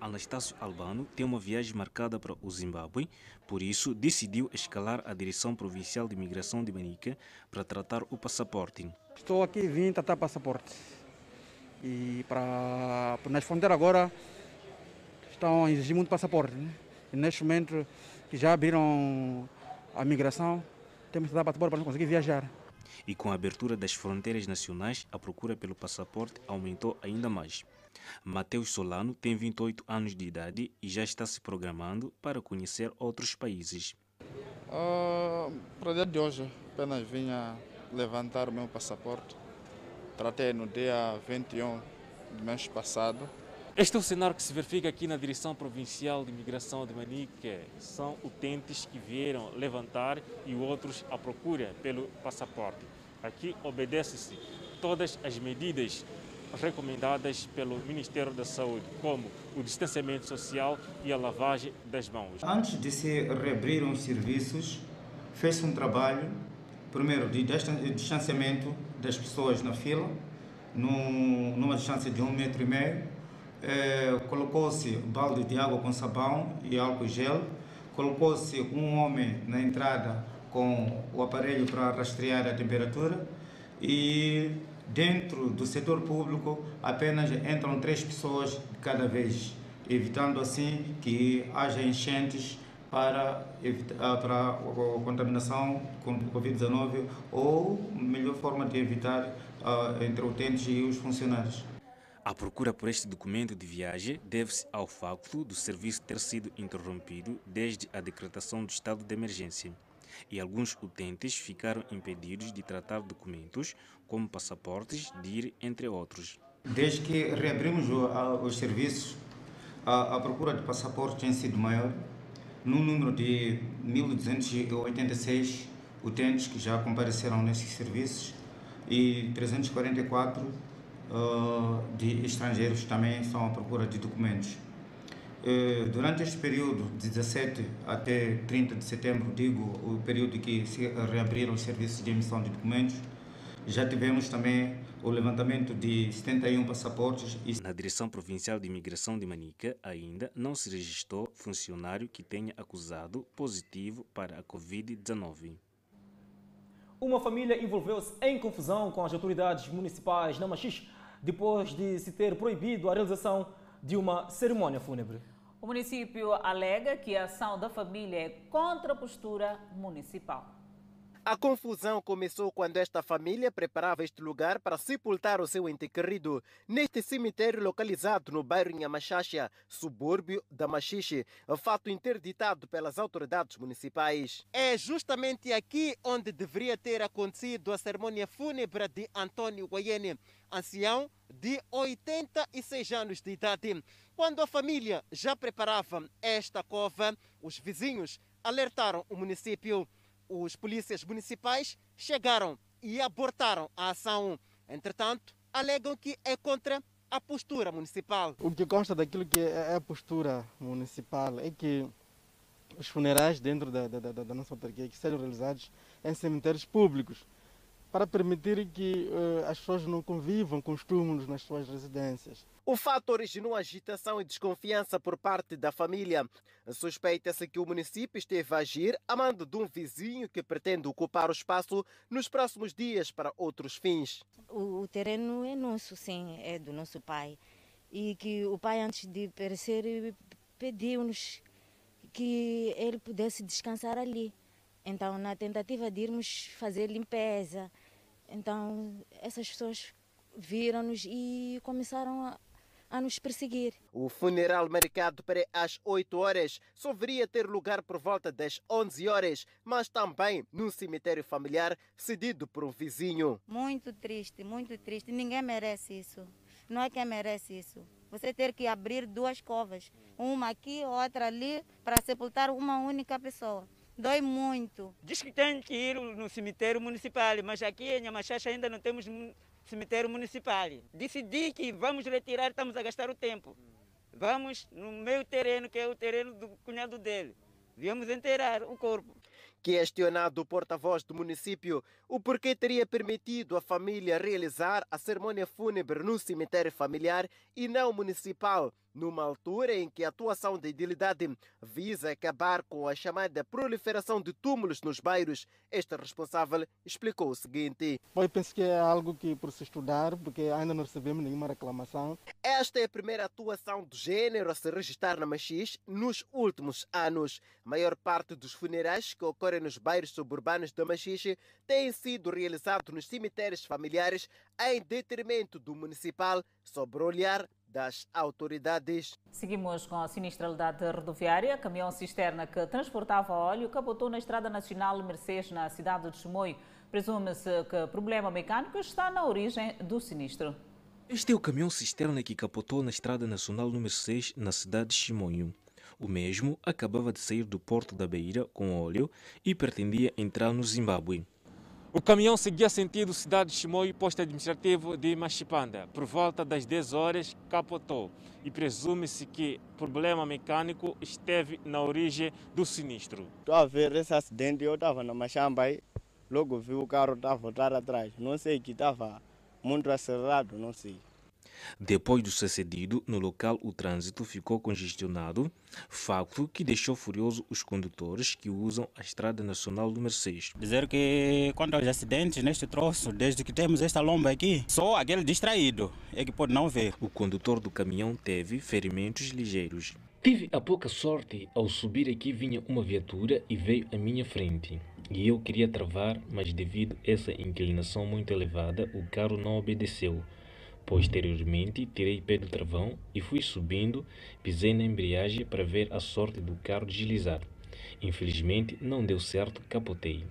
Anastácio Albano tem uma viagem marcada para o Zimbábue, por isso decidiu escalar a Direção Provincial de Imigração de Manica para tratar o passaporte. Estou aqui vim tratar passaporte. E para nas fronteiras agora estão a exigir muito passaporte. Né? E neste momento que já abriram a migração, temos que dar passaporte para conseguir viajar e com a abertura das fronteiras nacionais, a procura pelo passaporte aumentou ainda mais. Mateus Solano tem 28 anos de idade e já está se programando para conhecer outros países. Uh, para o dia de hoje, apenas vinha levantar o meu passaporte. Tratei no dia 21 do mês passado. Este é o cenário que se verifica aqui na Direção Provincial de Imigração de Manique. São utentes que vieram levantar e outros à procura pelo passaporte. Aqui obedece-se todas as medidas recomendadas pelo Ministério da Saúde, como o distanciamento social e a lavagem das mãos. Antes de se reabrir os serviços, fez um trabalho, primeiro, de distanciamento das pessoas na fila, numa distância de um metro e meio, eh, colocou-se balde de água com sabão e álcool gel, colocou-se um homem na entrada com o aparelho para rastrear a temperatura e dentro do setor público apenas entram três pessoas de cada vez, evitando assim que haja enchentes para, evitar, para a contaminação com Covid-19 ou melhor forma de evitar uh, entre utentes e os funcionários. A procura por este documento de viagem deve-se ao facto do serviço ter sido interrompido desde a decretação do estado de emergência e alguns utentes ficaram impedidos de tratar documentos como passaportes, DIR, entre outros. Desde que reabrimos os serviços, a, procura de passaportes tem sido maior, no número de 1.286 utentes que já compareceram nesses serviços e 344 uh, de estrangeiros também estão à procura de documentos. Uh, durante este período, de 17 até 30 de setembro, digo o período que se reabriram os serviços de emissão de documentos, já tivemos também o levantamento de 71 passaportes. Na Direção Provincial de Imigração de Manica, ainda não se registrou funcionário que tenha acusado positivo para a Covid-19. Uma família envolveu-se em confusão com as autoridades municipais na Machixe depois de se ter proibido a realização de uma cerimônia fúnebre. O município alega que a ação da família é contra a postura municipal. A confusão começou quando esta família preparava este lugar para sepultar o seu ente querido neste cemitério localizado no bairro Nhamachacha, subúrbio da Machixe, fato interditado pelas autoridades municipais. É justamente aqui onde deveria ter acontecido a cerimônia fúnebre de Antônio Guayene, ancião de 86 anos de idade. Quando a família já preparava esta cova, os vizinhos alertaram o município os polícias municipais chegaram e abortaram a ação. Entretanto, alegam que é contra a postura municipal. O que consta daquilo que é a postura municipal é que os funerais dentro da, da, da, da nossa autarquia que sejam realizados em cemitérios públicos para permitir que uh, as pessoas não convivam com os túmulos nas suas residências. O fato originou agitação e desconfiança por parte da família. Suspeita-se que o município esteve a agir a mando de um vizinho que pretende ocupar o espaço nos próximos dias para outros fins. O, o terreno é nosso, sim, é do nosso pai. E que o pai, antes de perecer, pediu-nos que ele pudesse descansar ali. Então, na tentativa de irmos fazer limpeza, então essas pessoas viram-nos e começaram a, a nos perseguir. O funeral marcado para as 8 horas só viria ter lugar por volta das 11 horas, mas também num cemitério familiar cedido por um vizinho. Muito triste, muito triste. Ninguém merece isso. Não é quem merece isso. Você ter que abrir duas covas, uma aqui, outra ali, para sepultar uma única pessoa. Dói muito. Diz que tem que ir no cemitério municipal, mas aqui em Nhamachacha ainda não temos cemitério municipal. Decidi que vamos retirar, estamos a gastar o tempo. Vamos no meu terreno, que é o terreno do cunhado dele. Viemos enterrar o corpo. Questionado o porta-voz do município o porquê teria permitido a família realizar a cerimônia fúnebre no cemitério familiar e não municipal, numa altura em que a atuação da idilidade visa acabar com a chamada proliferação de túmulos nos bairros, este responsável explicou o seguinte. Eu penso que é algo que por se estudar, porque ainda não recebemos nenhuma reclamação. Esta é a primeira atuação do gênero a se registrar na Machis nos últimos anos. A maior parte dos funerais que ocorrem nos bairros suburbanos da Machixe têm sido realizados nos cemitérios familiares em detrimento do municipal, sobre o olhar das autoridades. Seguimos com a sinistralidade rodoviária. Caminhão cisterna que transportava óleo capotou na Estrada Nacional Mercedes, na cidade de Chimoio. Presume-se que o problema mecânico está na origem do sinistro. Este é o caminhão cisterna que capotou na Estrada Nacional número 6, na cidade de Chimoio. O mesmo acabava de sair do porto da Beira com óleo e pretendia entrar no Zimbábue. O caminhão seguia sentido cidade de Chimoio, posto administrativo de Machipanda. Por volta das 10 horas, capotou e presume-se que problema mecânico esteve na origem do sinistro. Estou a ver esse acidente, eu estava na Machamba e logo vi o carro a voltar atrás. Não sei que estava muito acelerado, não sei. Depois do sucedido, no local o trânsito ficou congestionado, facto que deixou furioso os condutores que usam a Estrada Nacional número 6. Dizer que quanto aos acidentes neste troço, desde que temos esta lomba aqui, só aquele distraído é que pode não ver. O condutor do caminhão teve ferimentos ligeiros. Tive a pouca sorte ao subir aqui vinha uma viatura e veio à minha frente. E eu queria travar, mas devido a essa inclinação muito elevada, o carro não obedeceu. Posteriormente, tirei pé do travão e fui subindo, pisei na embreagem para ver a sorte do carro deslizar. Infelizmente, não deu certo, capotei.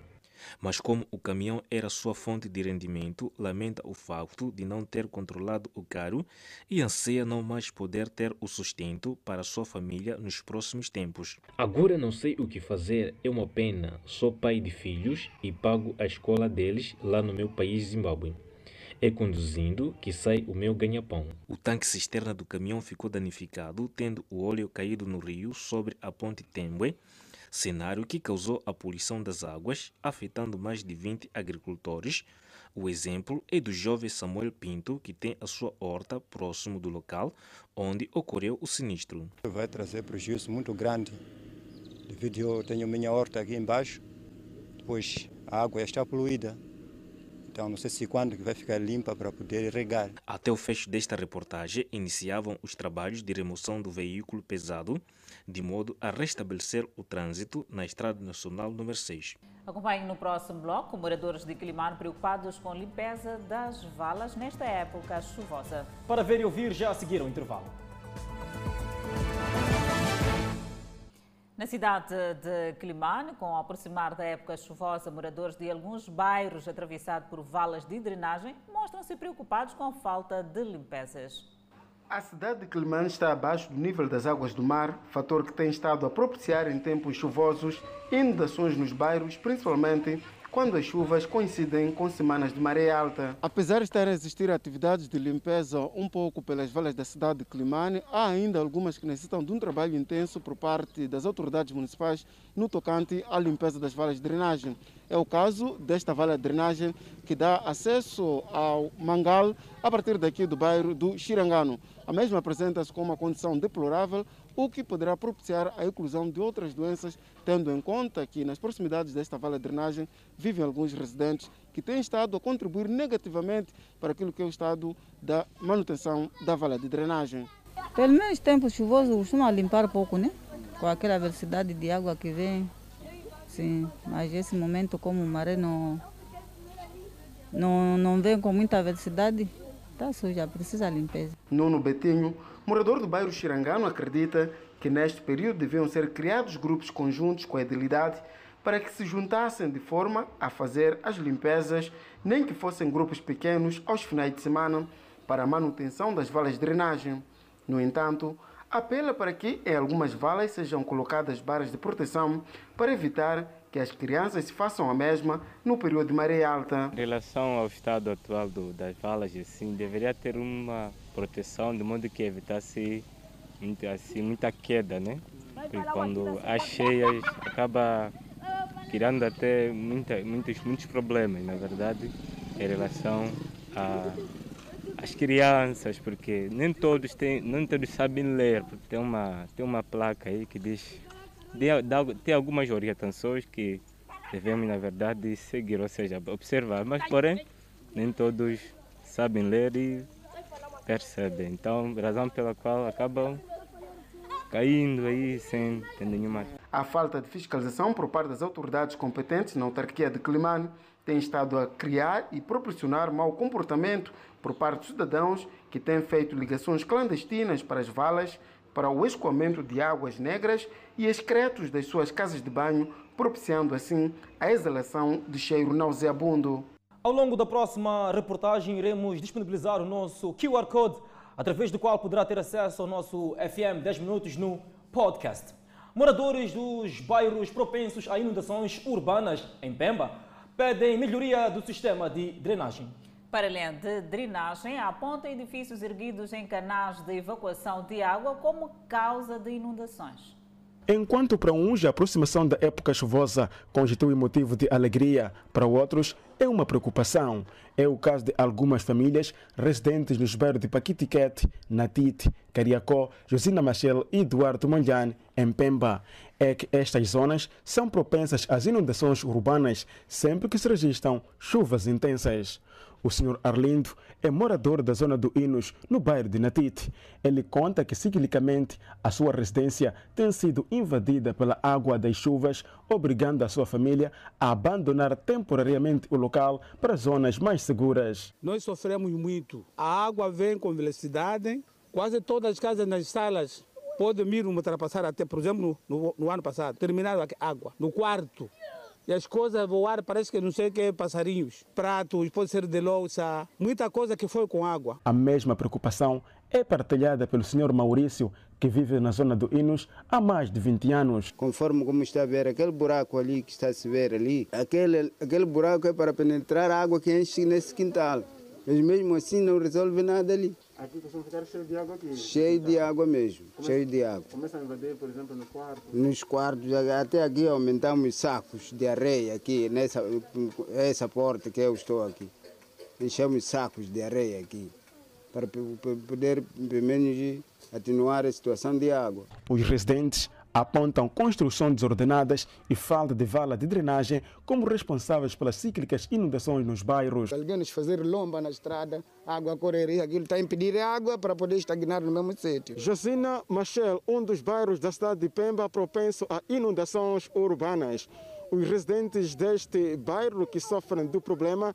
Mas como o caminhão era sua fonte de rendimento, lamenta o facto de não ter controlado o carro e anseia não mais poder ter o sustento para sua família nos próximos tempos. Agora não sei o que fazer, é uma pena. Sou pai de filhos e pago a escola deles lá no meu país, Zimbábue. É conduzindo que sai o meu ganha-pão. O tanque cisterna do caminhão ficou danificado, tendo o óleo caído no rio sobre a ponte Tembwe, cenário que causou a poluição das águas, afetando mais de 20 agricultores. O exemplo é do jovem Samuel Pinto, que tem a sua horta próximo do local onde ocorreu o sinistro. Vai trazer prejuízo muito grande, devido eu tenho minha horta aqui embaixo, pois a água está poluída. Então não sei se quando que vai ficar limpa para poder regar. Até o fecho desta reportagem, iniciavam os trabalhos de remoção do veículo pesado, de modo a restabelecer o trânsito na Estrada Nacional número 6. Acompanhe no próximo bloco moradores de Quilimano preocupados com a limpeza das valas nesta época chuvosa. Para ver e ouvir, já a seguir o intervalo. Na cidade de Quilimane, com o aproximar da época chuvosa, moradores de alguns bairros atravessados por valas de drenagem mostram-se preocupados com a falta de limpezas. A cidade de Quilimane está abaixo do nível das águas do mar, fator que tem estado a propiciar em tempos chuvosos inundações nos bairros, principalmente quando as chuvas coincidem com semanas de maré alta. Apesar de estar a existir atividades de limpeza um pouco pelas valas da cidade de Climane, há ainda algumas que necessitam de um trabalho intenso por parte das autoridades municipais no tocante à limpeza das valas de drenagem. É o caso desta vala de drenagem que dá acesso ao Mangal a partir daqui do bairro do Xirangano. A mesma apresenta-se com uma condição deplorável, o que poderá propiciar a eclosão de outras doenças, tendo em conta que nas proximidades desta vala de drenagem vivem alguns residentes que têm estado a contribuir negativamente para aquilo que é o estado da manutenção da vala de drenagem. Pelo menos tempo chuvoso costuma limpar pouco, né? Com aquela velocidade de água que vem. Sim, mas esse momento como o maré não, não, não vem com muita velocidade, Está suja, precisa limpeza. Nuno Betinho, morador do bairro Xirangano, acredita que neste período deviam ser criados grupos conjuntos com a edilidade para que se juntassem de forma a fazer as limpezas, nem que fossem grupos pequenos aos finais de semana, para a manutenção das valas de drenagem. No entanto, apela para que em algumas valas sejam colocadas barras de proteção para evitar que as crianças se façam a mesma no período de maré alta. Em relação ao estado atual do, das valas, assim, deveria ter uma proteção de modo que evitasse muita, assim, muita queda, né? Porque quando as cheias acaba criando até muita, muitos, muitos problemas, na verdade, em relação a as crianças, porque nem todos têm, nem todos sabem ler, porque tem uma, tem uma placa aí que diz, tem algumas orientações que devemos, na verdade, seguir, ou seja, observar, mas porém, nem todos sabem ler e percebem. Então, razão pela qual acabam caindo aí sem ter nenhuma. A falta de fiscalização por parte das autoridades competentes na autarquia de Climane tem estado a criar e proporcionar mau comportamento por parte dos cidadãos que têm feito ligações clandestinas para as valas para o escoamento de águas negras e excretos das suas casas de banho, propiciando assim a exalação de cheiro nauseabundo. Ao longo da próxima reportagem, iremos disponibilizar o nosso QR Code, através do qual poderá ter acesso ao nosso FM 10 Minutos no podcast. Moradores dos bairros propensos a inundações urbanas em Pemba pedem melhoria do sistema de drenagem. Para além de drenagem, aponta edifícios erguidos em canais de evacuação de água como causa de inundações. Enquanto para uns a aproximação da época chuvosa constitui motivo de alegria, para outros é uma preocupação. É o caso de algumas famílias residentes nos bairros de Paquitiquete, Natite, Cariacó, Josina Machel e Eduardo Manjane, em Pemba. É que estas zonas são propensas às inundações urbanas sempre que se registram chuvas intensas. O Sr. Arlindo é morador da zona do Inos, no bairro de Natite. Ele conta que ciclicamente a sua residência tem sido invadida pela água das chuvas, obrigando a sua família a abandonar temporariamente o local para zonas mais seguras. Nós sofremos muito. A água vem com velocidade, quase todas as casas nas salas podem vir ultrapassar até, por exemplo, no, no ano passado, terminaram a água. No quarto, e as coisas voar, parece que não sei o que, passarinhos, pratos, pode ser de louça, muita coisa que foi com água. A mesma preocupação é partilhada pelo senhor Maurício, que vive na zona do Inos há mais de 20 anos. Conforme como está a ver, aquele buraco ali que está a se ver ali, aquele, aquele buraco é para penetrar a água que enche nesse quintal. Mas mesmo assim não resolve nada ali. Aqui costuma ficar cheio de água aqui? Cheio de água mesmo, Começa, cheio de água. Começa a invadir, por exemplo, no quarto? Nos quartos, até aqui aumentamos sacos de areia aqui, nessa essa porta que eu estou aqui. Enchemos sacos de areia aqui, para poder, pelo menos, atenuar a situação de água. Os residentes apontam construções desordenadas e falta de vala de drenagem como responsáveis pelas cíclicas inundações nos bairros. Alguém nos fazer lomba na estrada, água correria, aquilo está a impedir a água para poder estagnar no mesmo sítio. Josina Machel, um dos bairros da cidade de Pemba propenso a inundações urbanas. Os residentes deste bairro que sofrem do problema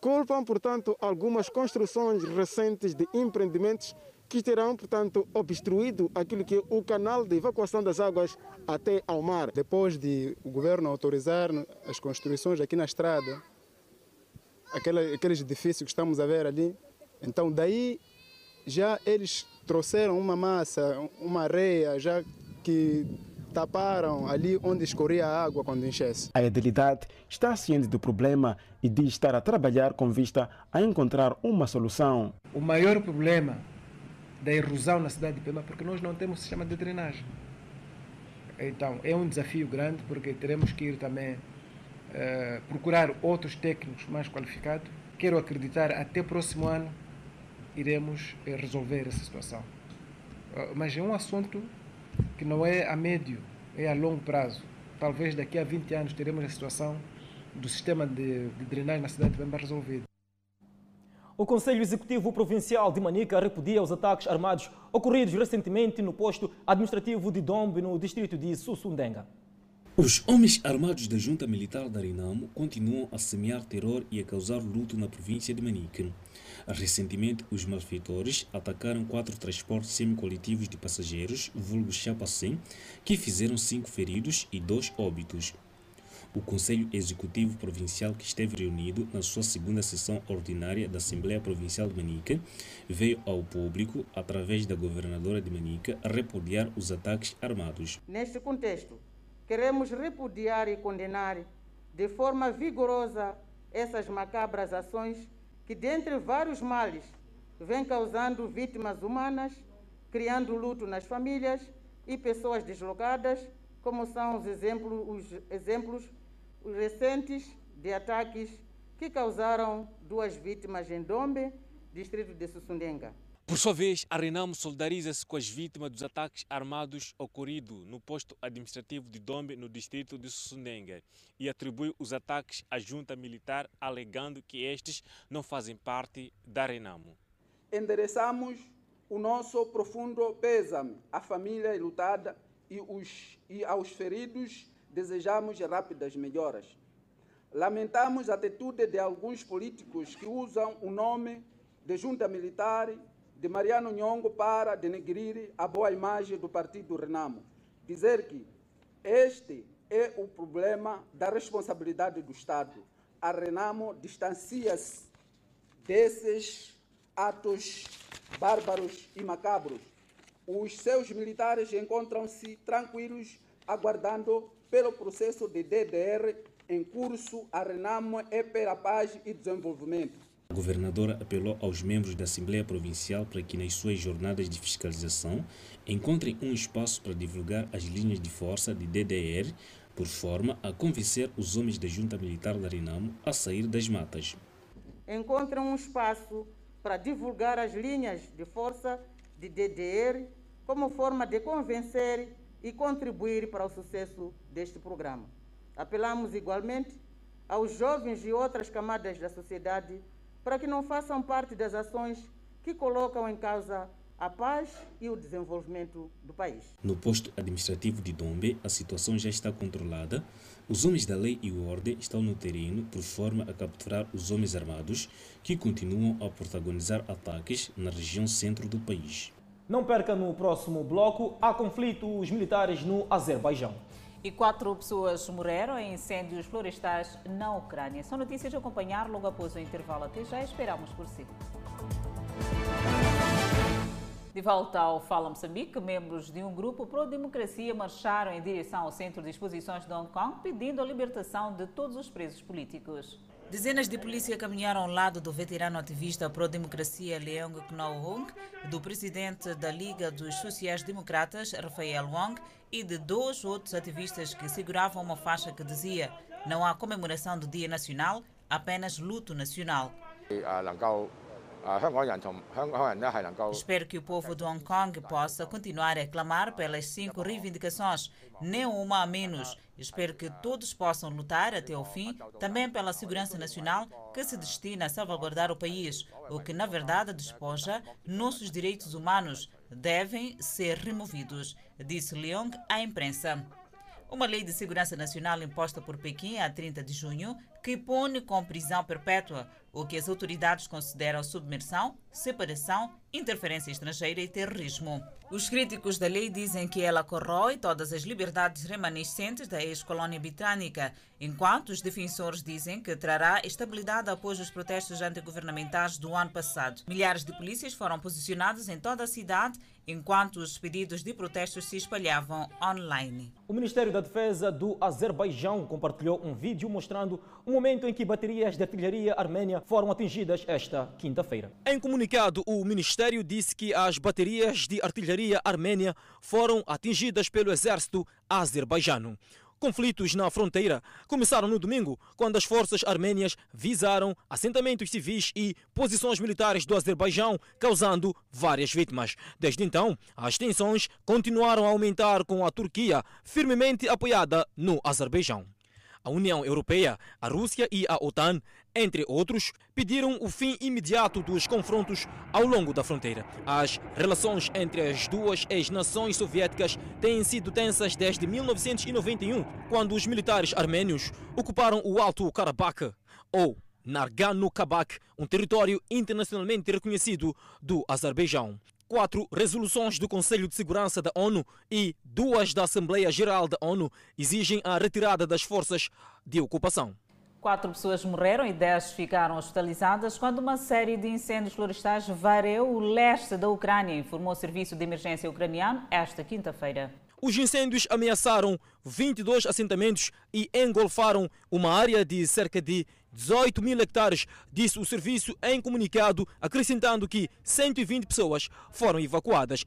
culpam, portanto, algumas construções recentes de empreendimentos que terão, portanto, obstruído aquilo que é o canal de evacuação das águas até ao mar. Depois de o governo autorizar as construções aqui na estrada, aquele, aqueles edifícios que estamos a ver ali, então daí já eles trouxeram uma massa, uma areia, já que taparam ali onde escorria a água quando enchesse. A edilidade está ciente do problema e diz estar a trabalhar com vista a encontrar uma solução. O maior problema da erosão na cidade de Pemba porque nós não temos sistema de drenagem. Então, é um desafio grande porque teremos que ir também uh, procurar outros técnicos mais qualificados. Quero acreditar até próximo ano iremos uh, resolver essa situação. Uh, mas é um assunto que não é a médio, é a longo prazo. Talvez daqui a 20 anos teremos a situação do sistema de, de drenagem na cidade de Pemba resolvido. O Conselho Executivo Provincial de Manica repudia os ataques armados ocorridos recentemente no posto administrativo de Dombe, no distrito de Sussundenga. Os homens armados da junta militar da Renamo continuam a semear terror e a causar luto na província de Manique. Recentemente, os malfeitores atacaram quatro transportes semi-coletivos de passageiros, vulgo Chapacém, que fizeram cinco feridos e dois óbitos. O Conselho Executivo Provincial, que esteve reunido na sua segunda sessão ordinária da Assembleia Provincial de Manica, veio ao público, através da governadora de Manica, repudiar os ataques armados. Neste contexto, queremos repudiar e condenar de forma vigorosa essas macabras ações que, dentre vários males, vêm causando vítimas humanas, criando luto nas famílias e pessoas deslocadas, como são os exemplos, os exemplos os recentes de ataques que causaram duas vítimas em Dombe, distrito de Sussundenga. Por sua vez, a Renamo solidariza-se com as vítimas dos ataques armados ocorridos no posto administrativo de Dombe, no distrito de Sussundenga, e atribui os ataques à junta militar, alegando que estes não fazem parte da Renamo. Endereçamos o nosso profundo pêsame à família lutada e, os, e aos feridos desejamos rápidas melhoras. Lamentamos a atitude de alguns políticos que usam o nome de junta militar de Mariano Nhongo para denegrir a boa imagem do Partido Renamo. Dizer que este é o problema da responsabilidade do Estado. A Renamo distancia-se desses atos bárbaros e macabros. Os seus militares encontram-se tranquilos, aguardando pelo processo de DDR em curso. A Renamo é pela paz e desenvolvimento. A governadora apelou aos membros da Assembleia Provincial para que nas suas jornadas de fiscalização encontrem um espaço para divulgar as linhas de força de DDR, por forma a convencer os homens da Junta Militar da Renamo a sair das matas. Encontrem um espaço para divulgar as linhas de força de DDR como forma de convencer e contribuir para o sucesso deste programa. Apelamos igualmente aos jovens e outras camadas da sociedade para que não façam parte das ações que colocam em causa a paz e o desenvolvimento do país. No posto administrativo de Dombe, a situação já está controlada. Os homens da lei e ordem estão no terreno por forma a capturar os homens armados que continuam a protagonizar ataques na região centro do país. Não perca no próximo bloco, há conflitos militares no Azerbaijão. E quatro pessoas morreram em incêndios florestais na Ucrânia. São notícias a acompanhar logo após o intervalo. Até já, esperamos por si. De volta ao Fala Moçambique, membros de um grupo pró-democracia marcharam em direção ao Centro de Exposições de Hong Kong pedindo a libertação de todos os presos políticos. Dezenas de polícia caminharam ao lado do veterano ativista pró-democracia Leong Kno-hong, do presidente da Liga dos Sociais Democratas, Rafael Wong, e de dois outros ativistas que seguravam uma faixa que dizia não há comemoração do Dia Nacional, apenas luto nacional. Espero que o povo de Hong Kong possa continuar a clamar pelas cinco reivindicações, nem uma a menos. Espero que todos possam lutar até o fim, também pela segurança nacional que se destina a salvaguardar o país, o que na verdade despoja nossos direitos humanos devem ser removidos, disse Leong à imprensa. Uma lei de segurança nacional imposta por Pequim a 30 de junho que pune com prisão perpétua o que as autoridades consideram submersão, separação, interferência estrangeira e terrorismo. Os críticos da lei dizem que ela corrói todas as liberdades remanescentes da ex-colônia britânica, enquanto os defensores dizem que trará estabilidade após os protestos antigovernamentais do ano passado. Milhares de polícias foram posicionados em toda a cidade, enquanto os pedidos de protestos se espalhavam online. O Ministério da Defesa do Azerbaijão compartilhou um vídeo mostrando momento em que baterias de artilharia armênia foram atingidas esta quinta-feira. Em comunicado, o Ministério disse que as baterias de artilharia armênia foram atingidas pelo exército azerbaijano. Conflitos na fronteira começaram no domingo, quando as forças armênias visaram assentamentos civis e posições militares do Azerbaijão, causando várias vítimas. Desde então, as tensões continuaram a aumentar com a Turquia firmemente apoiada no Azerbaijão. A União Europeia, a Rússia e a OTAN, entre outros, pediram o fim imediato dos confrontos ao longo da fronteira. As relações entre as duas ex-nações soviéticas têm sido tensas desde 1991, quando os militares armênios ocuparam o Alto Karabakh, ou Nagorno-Karabakh, um território internacionalmente reconhecido do Azerbaijão quatro resoluções do Conselho de Segurança da ONU e duas da Assembleia Geral da ONU exigem a retirada das forças de ocupação. Quatro pessoas morreram e dez ficaram hospitalizadas quando uma série de incêndios florestais varreu o leste da Ucrânia, informou o Serviço de Emergência Ucraniano esta quinta-feira. Os incêndios ameaçaram 22 assentamentos e engolfaram uma área de cerca de 18 mil hectares, disse o serviço em comunicado, acrescentando que 120 pessoas foram evacuadas.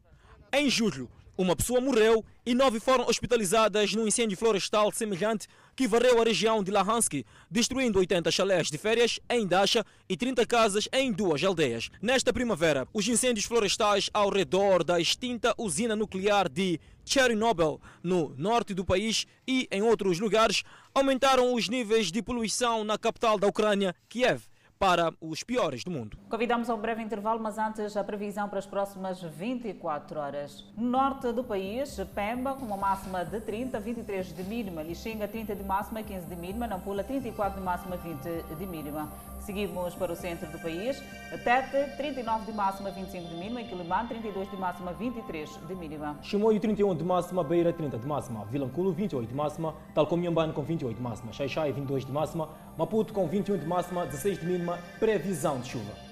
Em julho, uma pessoa morreu e nove foram hospitalizadas num incêndio florestal semelhante que varreu a região de Lahansky, destruindo 80 chalés de férias em Dasha e 30 casas em duas aldeias. Nesta primavera, os incêndios florestais ao redor da extinta usina nuclear de Chernobyl, no norte do país e em outros lugares, aumentaram os níveis de poluição na capital da Ucrânia, Kiev para os piores do mundo. Convidamos a um breve intervalo, mas antes a previsão para as próximas 24 horas. No norte do país, Pemba com uma máxima de 30, 23 de mínima, Lixinga 30 de máxima, 15 de mínima, Nampula 34 de máxima, 20 de mínima. Seguimos para o centro do país, Tete 39 de máxima, 25 de mínima, Quilimane 32 de máxima, 23 de mínima. Chimoio 31 de máxima, Beira 30 de máxima, Vilanculo 28 de máxima, tal como Inhambane com 28 de máxima, Xaixai 22 de máxima, Maputo com 21 de máxima, 16 de mínima, previsão de chuva.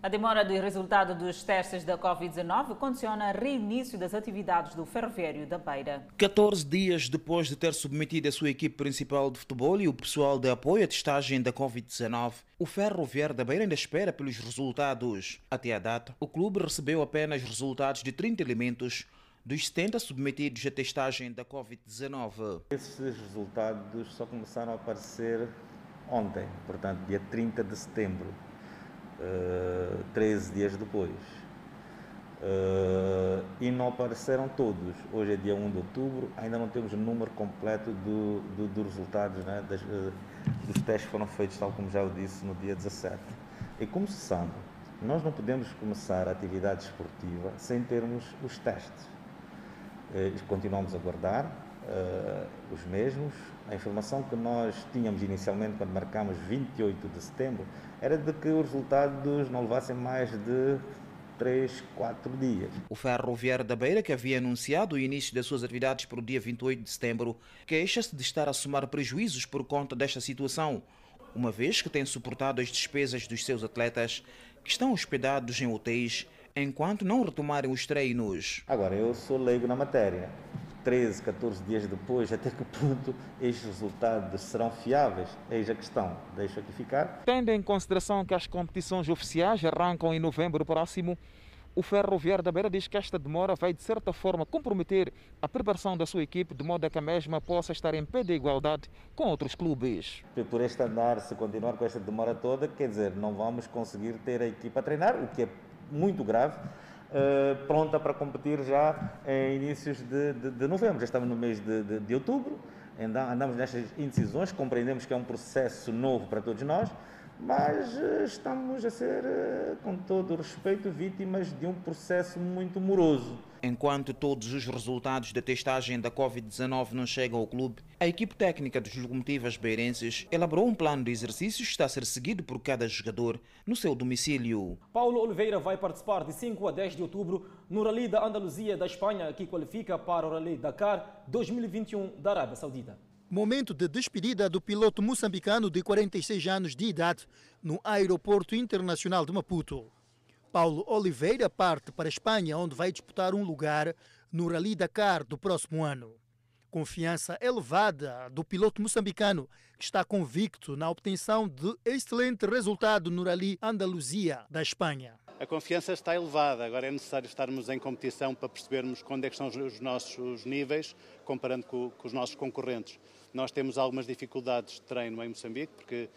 A demora do resultado dos testes da Covid-19 condiciona o reinício das atividades do Ferroviário da Beira. 14 dias depois de ter submetido a sua equipe principal de futebol e o pessoal de apoio à testagem da Covid-19, o Ferroviário da Beira ainda espera pelos resultados. Até a data, o clube recebeu apenas resultados de 30 elementos dos 70 submetidos à testagem da Covid-19. Esses resultados só começaram a aparecer ontem, portanto, dia 30 de setembro. Uh, 13 dias depois. Uh, e não apareceram todos. Hoje é dia 1 de outubro, ainda não temos o número completo do, do, dos resultados né, das, uh, dos testes que foram feitos, tal como já eu disse, no dia 17. E como se sabe, nós não podemos começar a atividade esportiva sem termos os testes. Uh, continuamos a guardar os mesmos. A informação que nós tínhamos inicialmente, quando marcámos 28 de setembro, era de que os resultados não levassem mais de 3, 4 dias. O Ferroviário da Beira, que havia anunciado o início das suas atividades para o dia 28 de setembro, queixa-se de estar a somar prejuízos por conta desta situação, uma vez que tem suportado as despesas dos seus atletas que estão hospedados em hotéis enquanto não retomarem os treinos. Agora, eu sou leigo na matéria. 13, 14 dias depois, até que ponto estes resultados serão fiáveis? Eis a questão. Deixo aqui ficar. Tendo em consideração que as competições oficiais arrancam em novembro próximo, o Ferroviário da Beira diz que esta demora vai, de certa forma, comprometer a preparação da sua equipe, de modo a que a mesma possa estar em pé de igualdade com outros clubes. Por este andar, se continuar com esta demora toda, quer dizer, não vamos conseguir ter a equipa a treinar, o que é muito grave uh, pronta para competir já em inícios de, de, de novembro. Já estamos no mês de, de, de outubro, andamos nestas indecisões, compreendemos que é um processo novo para todos nós, mas uh, estamos a ser, uh, com todo o respeito, vítimas de um processo muito moroso. Enquanto todos os resultados da testagem da Covid-19 não chegam ao clube, a equipe técnica dos locomotivas beirenses elaborou um plano de exercícios que está a ser seguido por cada jogador no seu domicílio. Paulo Oliveira vai participar de 5 a 10 de outubro no Rally da Andaluzia da Espanha, que qualifica para o Rally Dakar 2021 da Arábia Saudita. Momento de despedida do piloto moçambicano de 46 anos de idade no Aeroporto Internacional de Maputo. Paulo Oliveira parte para a Espanha, onde vai disputar um lugar no Rally Dakar do próximo ano. Confiança elevada do piloto moçambicano, que está convicto na obtenção de excelente resultado no Rally Andaluzia da Espanha. A confiança está elevada, agora é necessário estarmos em competição para percebermos quando é que são os nossos níveis, comparando com, com os nossos concorrentes. Nós temos algumas dificuldades de treino em Moçambique, porque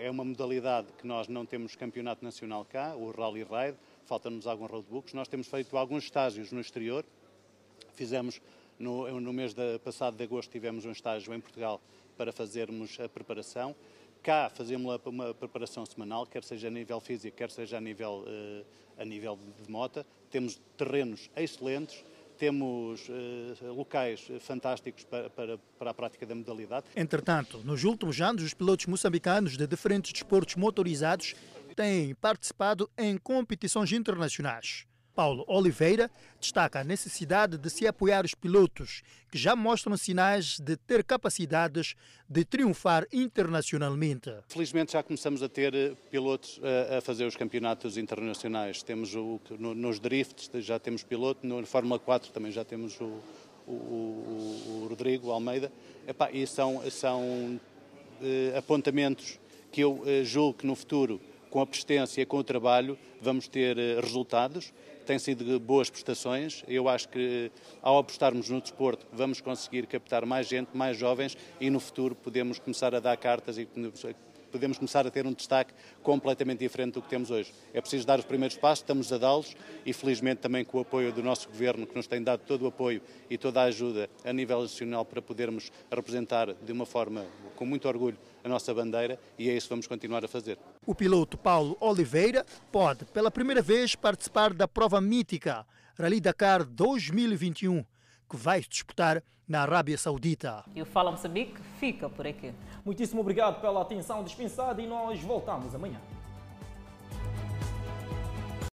é uma modalidade que nós não temos campeonato nacional cá, o Rally Raid, faltam-nos alguns roadbooks. Nós temos feito alguns estágios no exterior, fizemos No, no mês de, passado de agosto tivemos um estágio em Portugal para fazermos a preparação. Cá fazemos uma preparação semanal, quer seja a nível físico, quer seja a nível, uh, a nível de mota. Temos terrenos excelentes, temos uh, locais fantásticos para, para, para, a prática da modalidade. Entretanto, nos últimos anos, os pilotos moçambicanos de diferentes desportos motorizados têm participado em competições internacionais. Paulo Oliveira destaca a necessidade de se apoiar os pilotos que já mostram sinais de ter capacidades de triunfar internacionalmente. Felizmente já começamos a ter eh, pilotos a, fazer os campeonatos internacionais. Temos o, nos drifts já temos piloto, na Fórmula 4 também já temos o, o, o Rodrigo Almeida. E são, são uh, apontamentos que eu julgo que no futuro com a persistência e com o trabalho vamos ter resultados têm sido boas prestações. Eu acho que ao apostarmos no desporto vamos conseguir captar mais gente, mais jovens e no futuro podemos começar a dar cartas e podemos começar a ter um destaque completamente diferente do que temos hoje. É preciso dar os primeiros passos, estamos a dá-los e felizmente também com o apoio do nosso governo que nos tem dado todo o apoio e toda a ajuda a nível nacional para podermos representar de uma forma com muito orgulho a nossa bandeira e é isso que vamos continuar a fazer. O piloto Paulo Oliveira pode, pela primeira vez, participar da prova mítica Rally Dakar 2021, que vai disputar na Arábia Saudita. E o Fala Moçambique fica por aqui. Muitíssimo obrigado pela atenção dispensada e nós voltamos amanhã.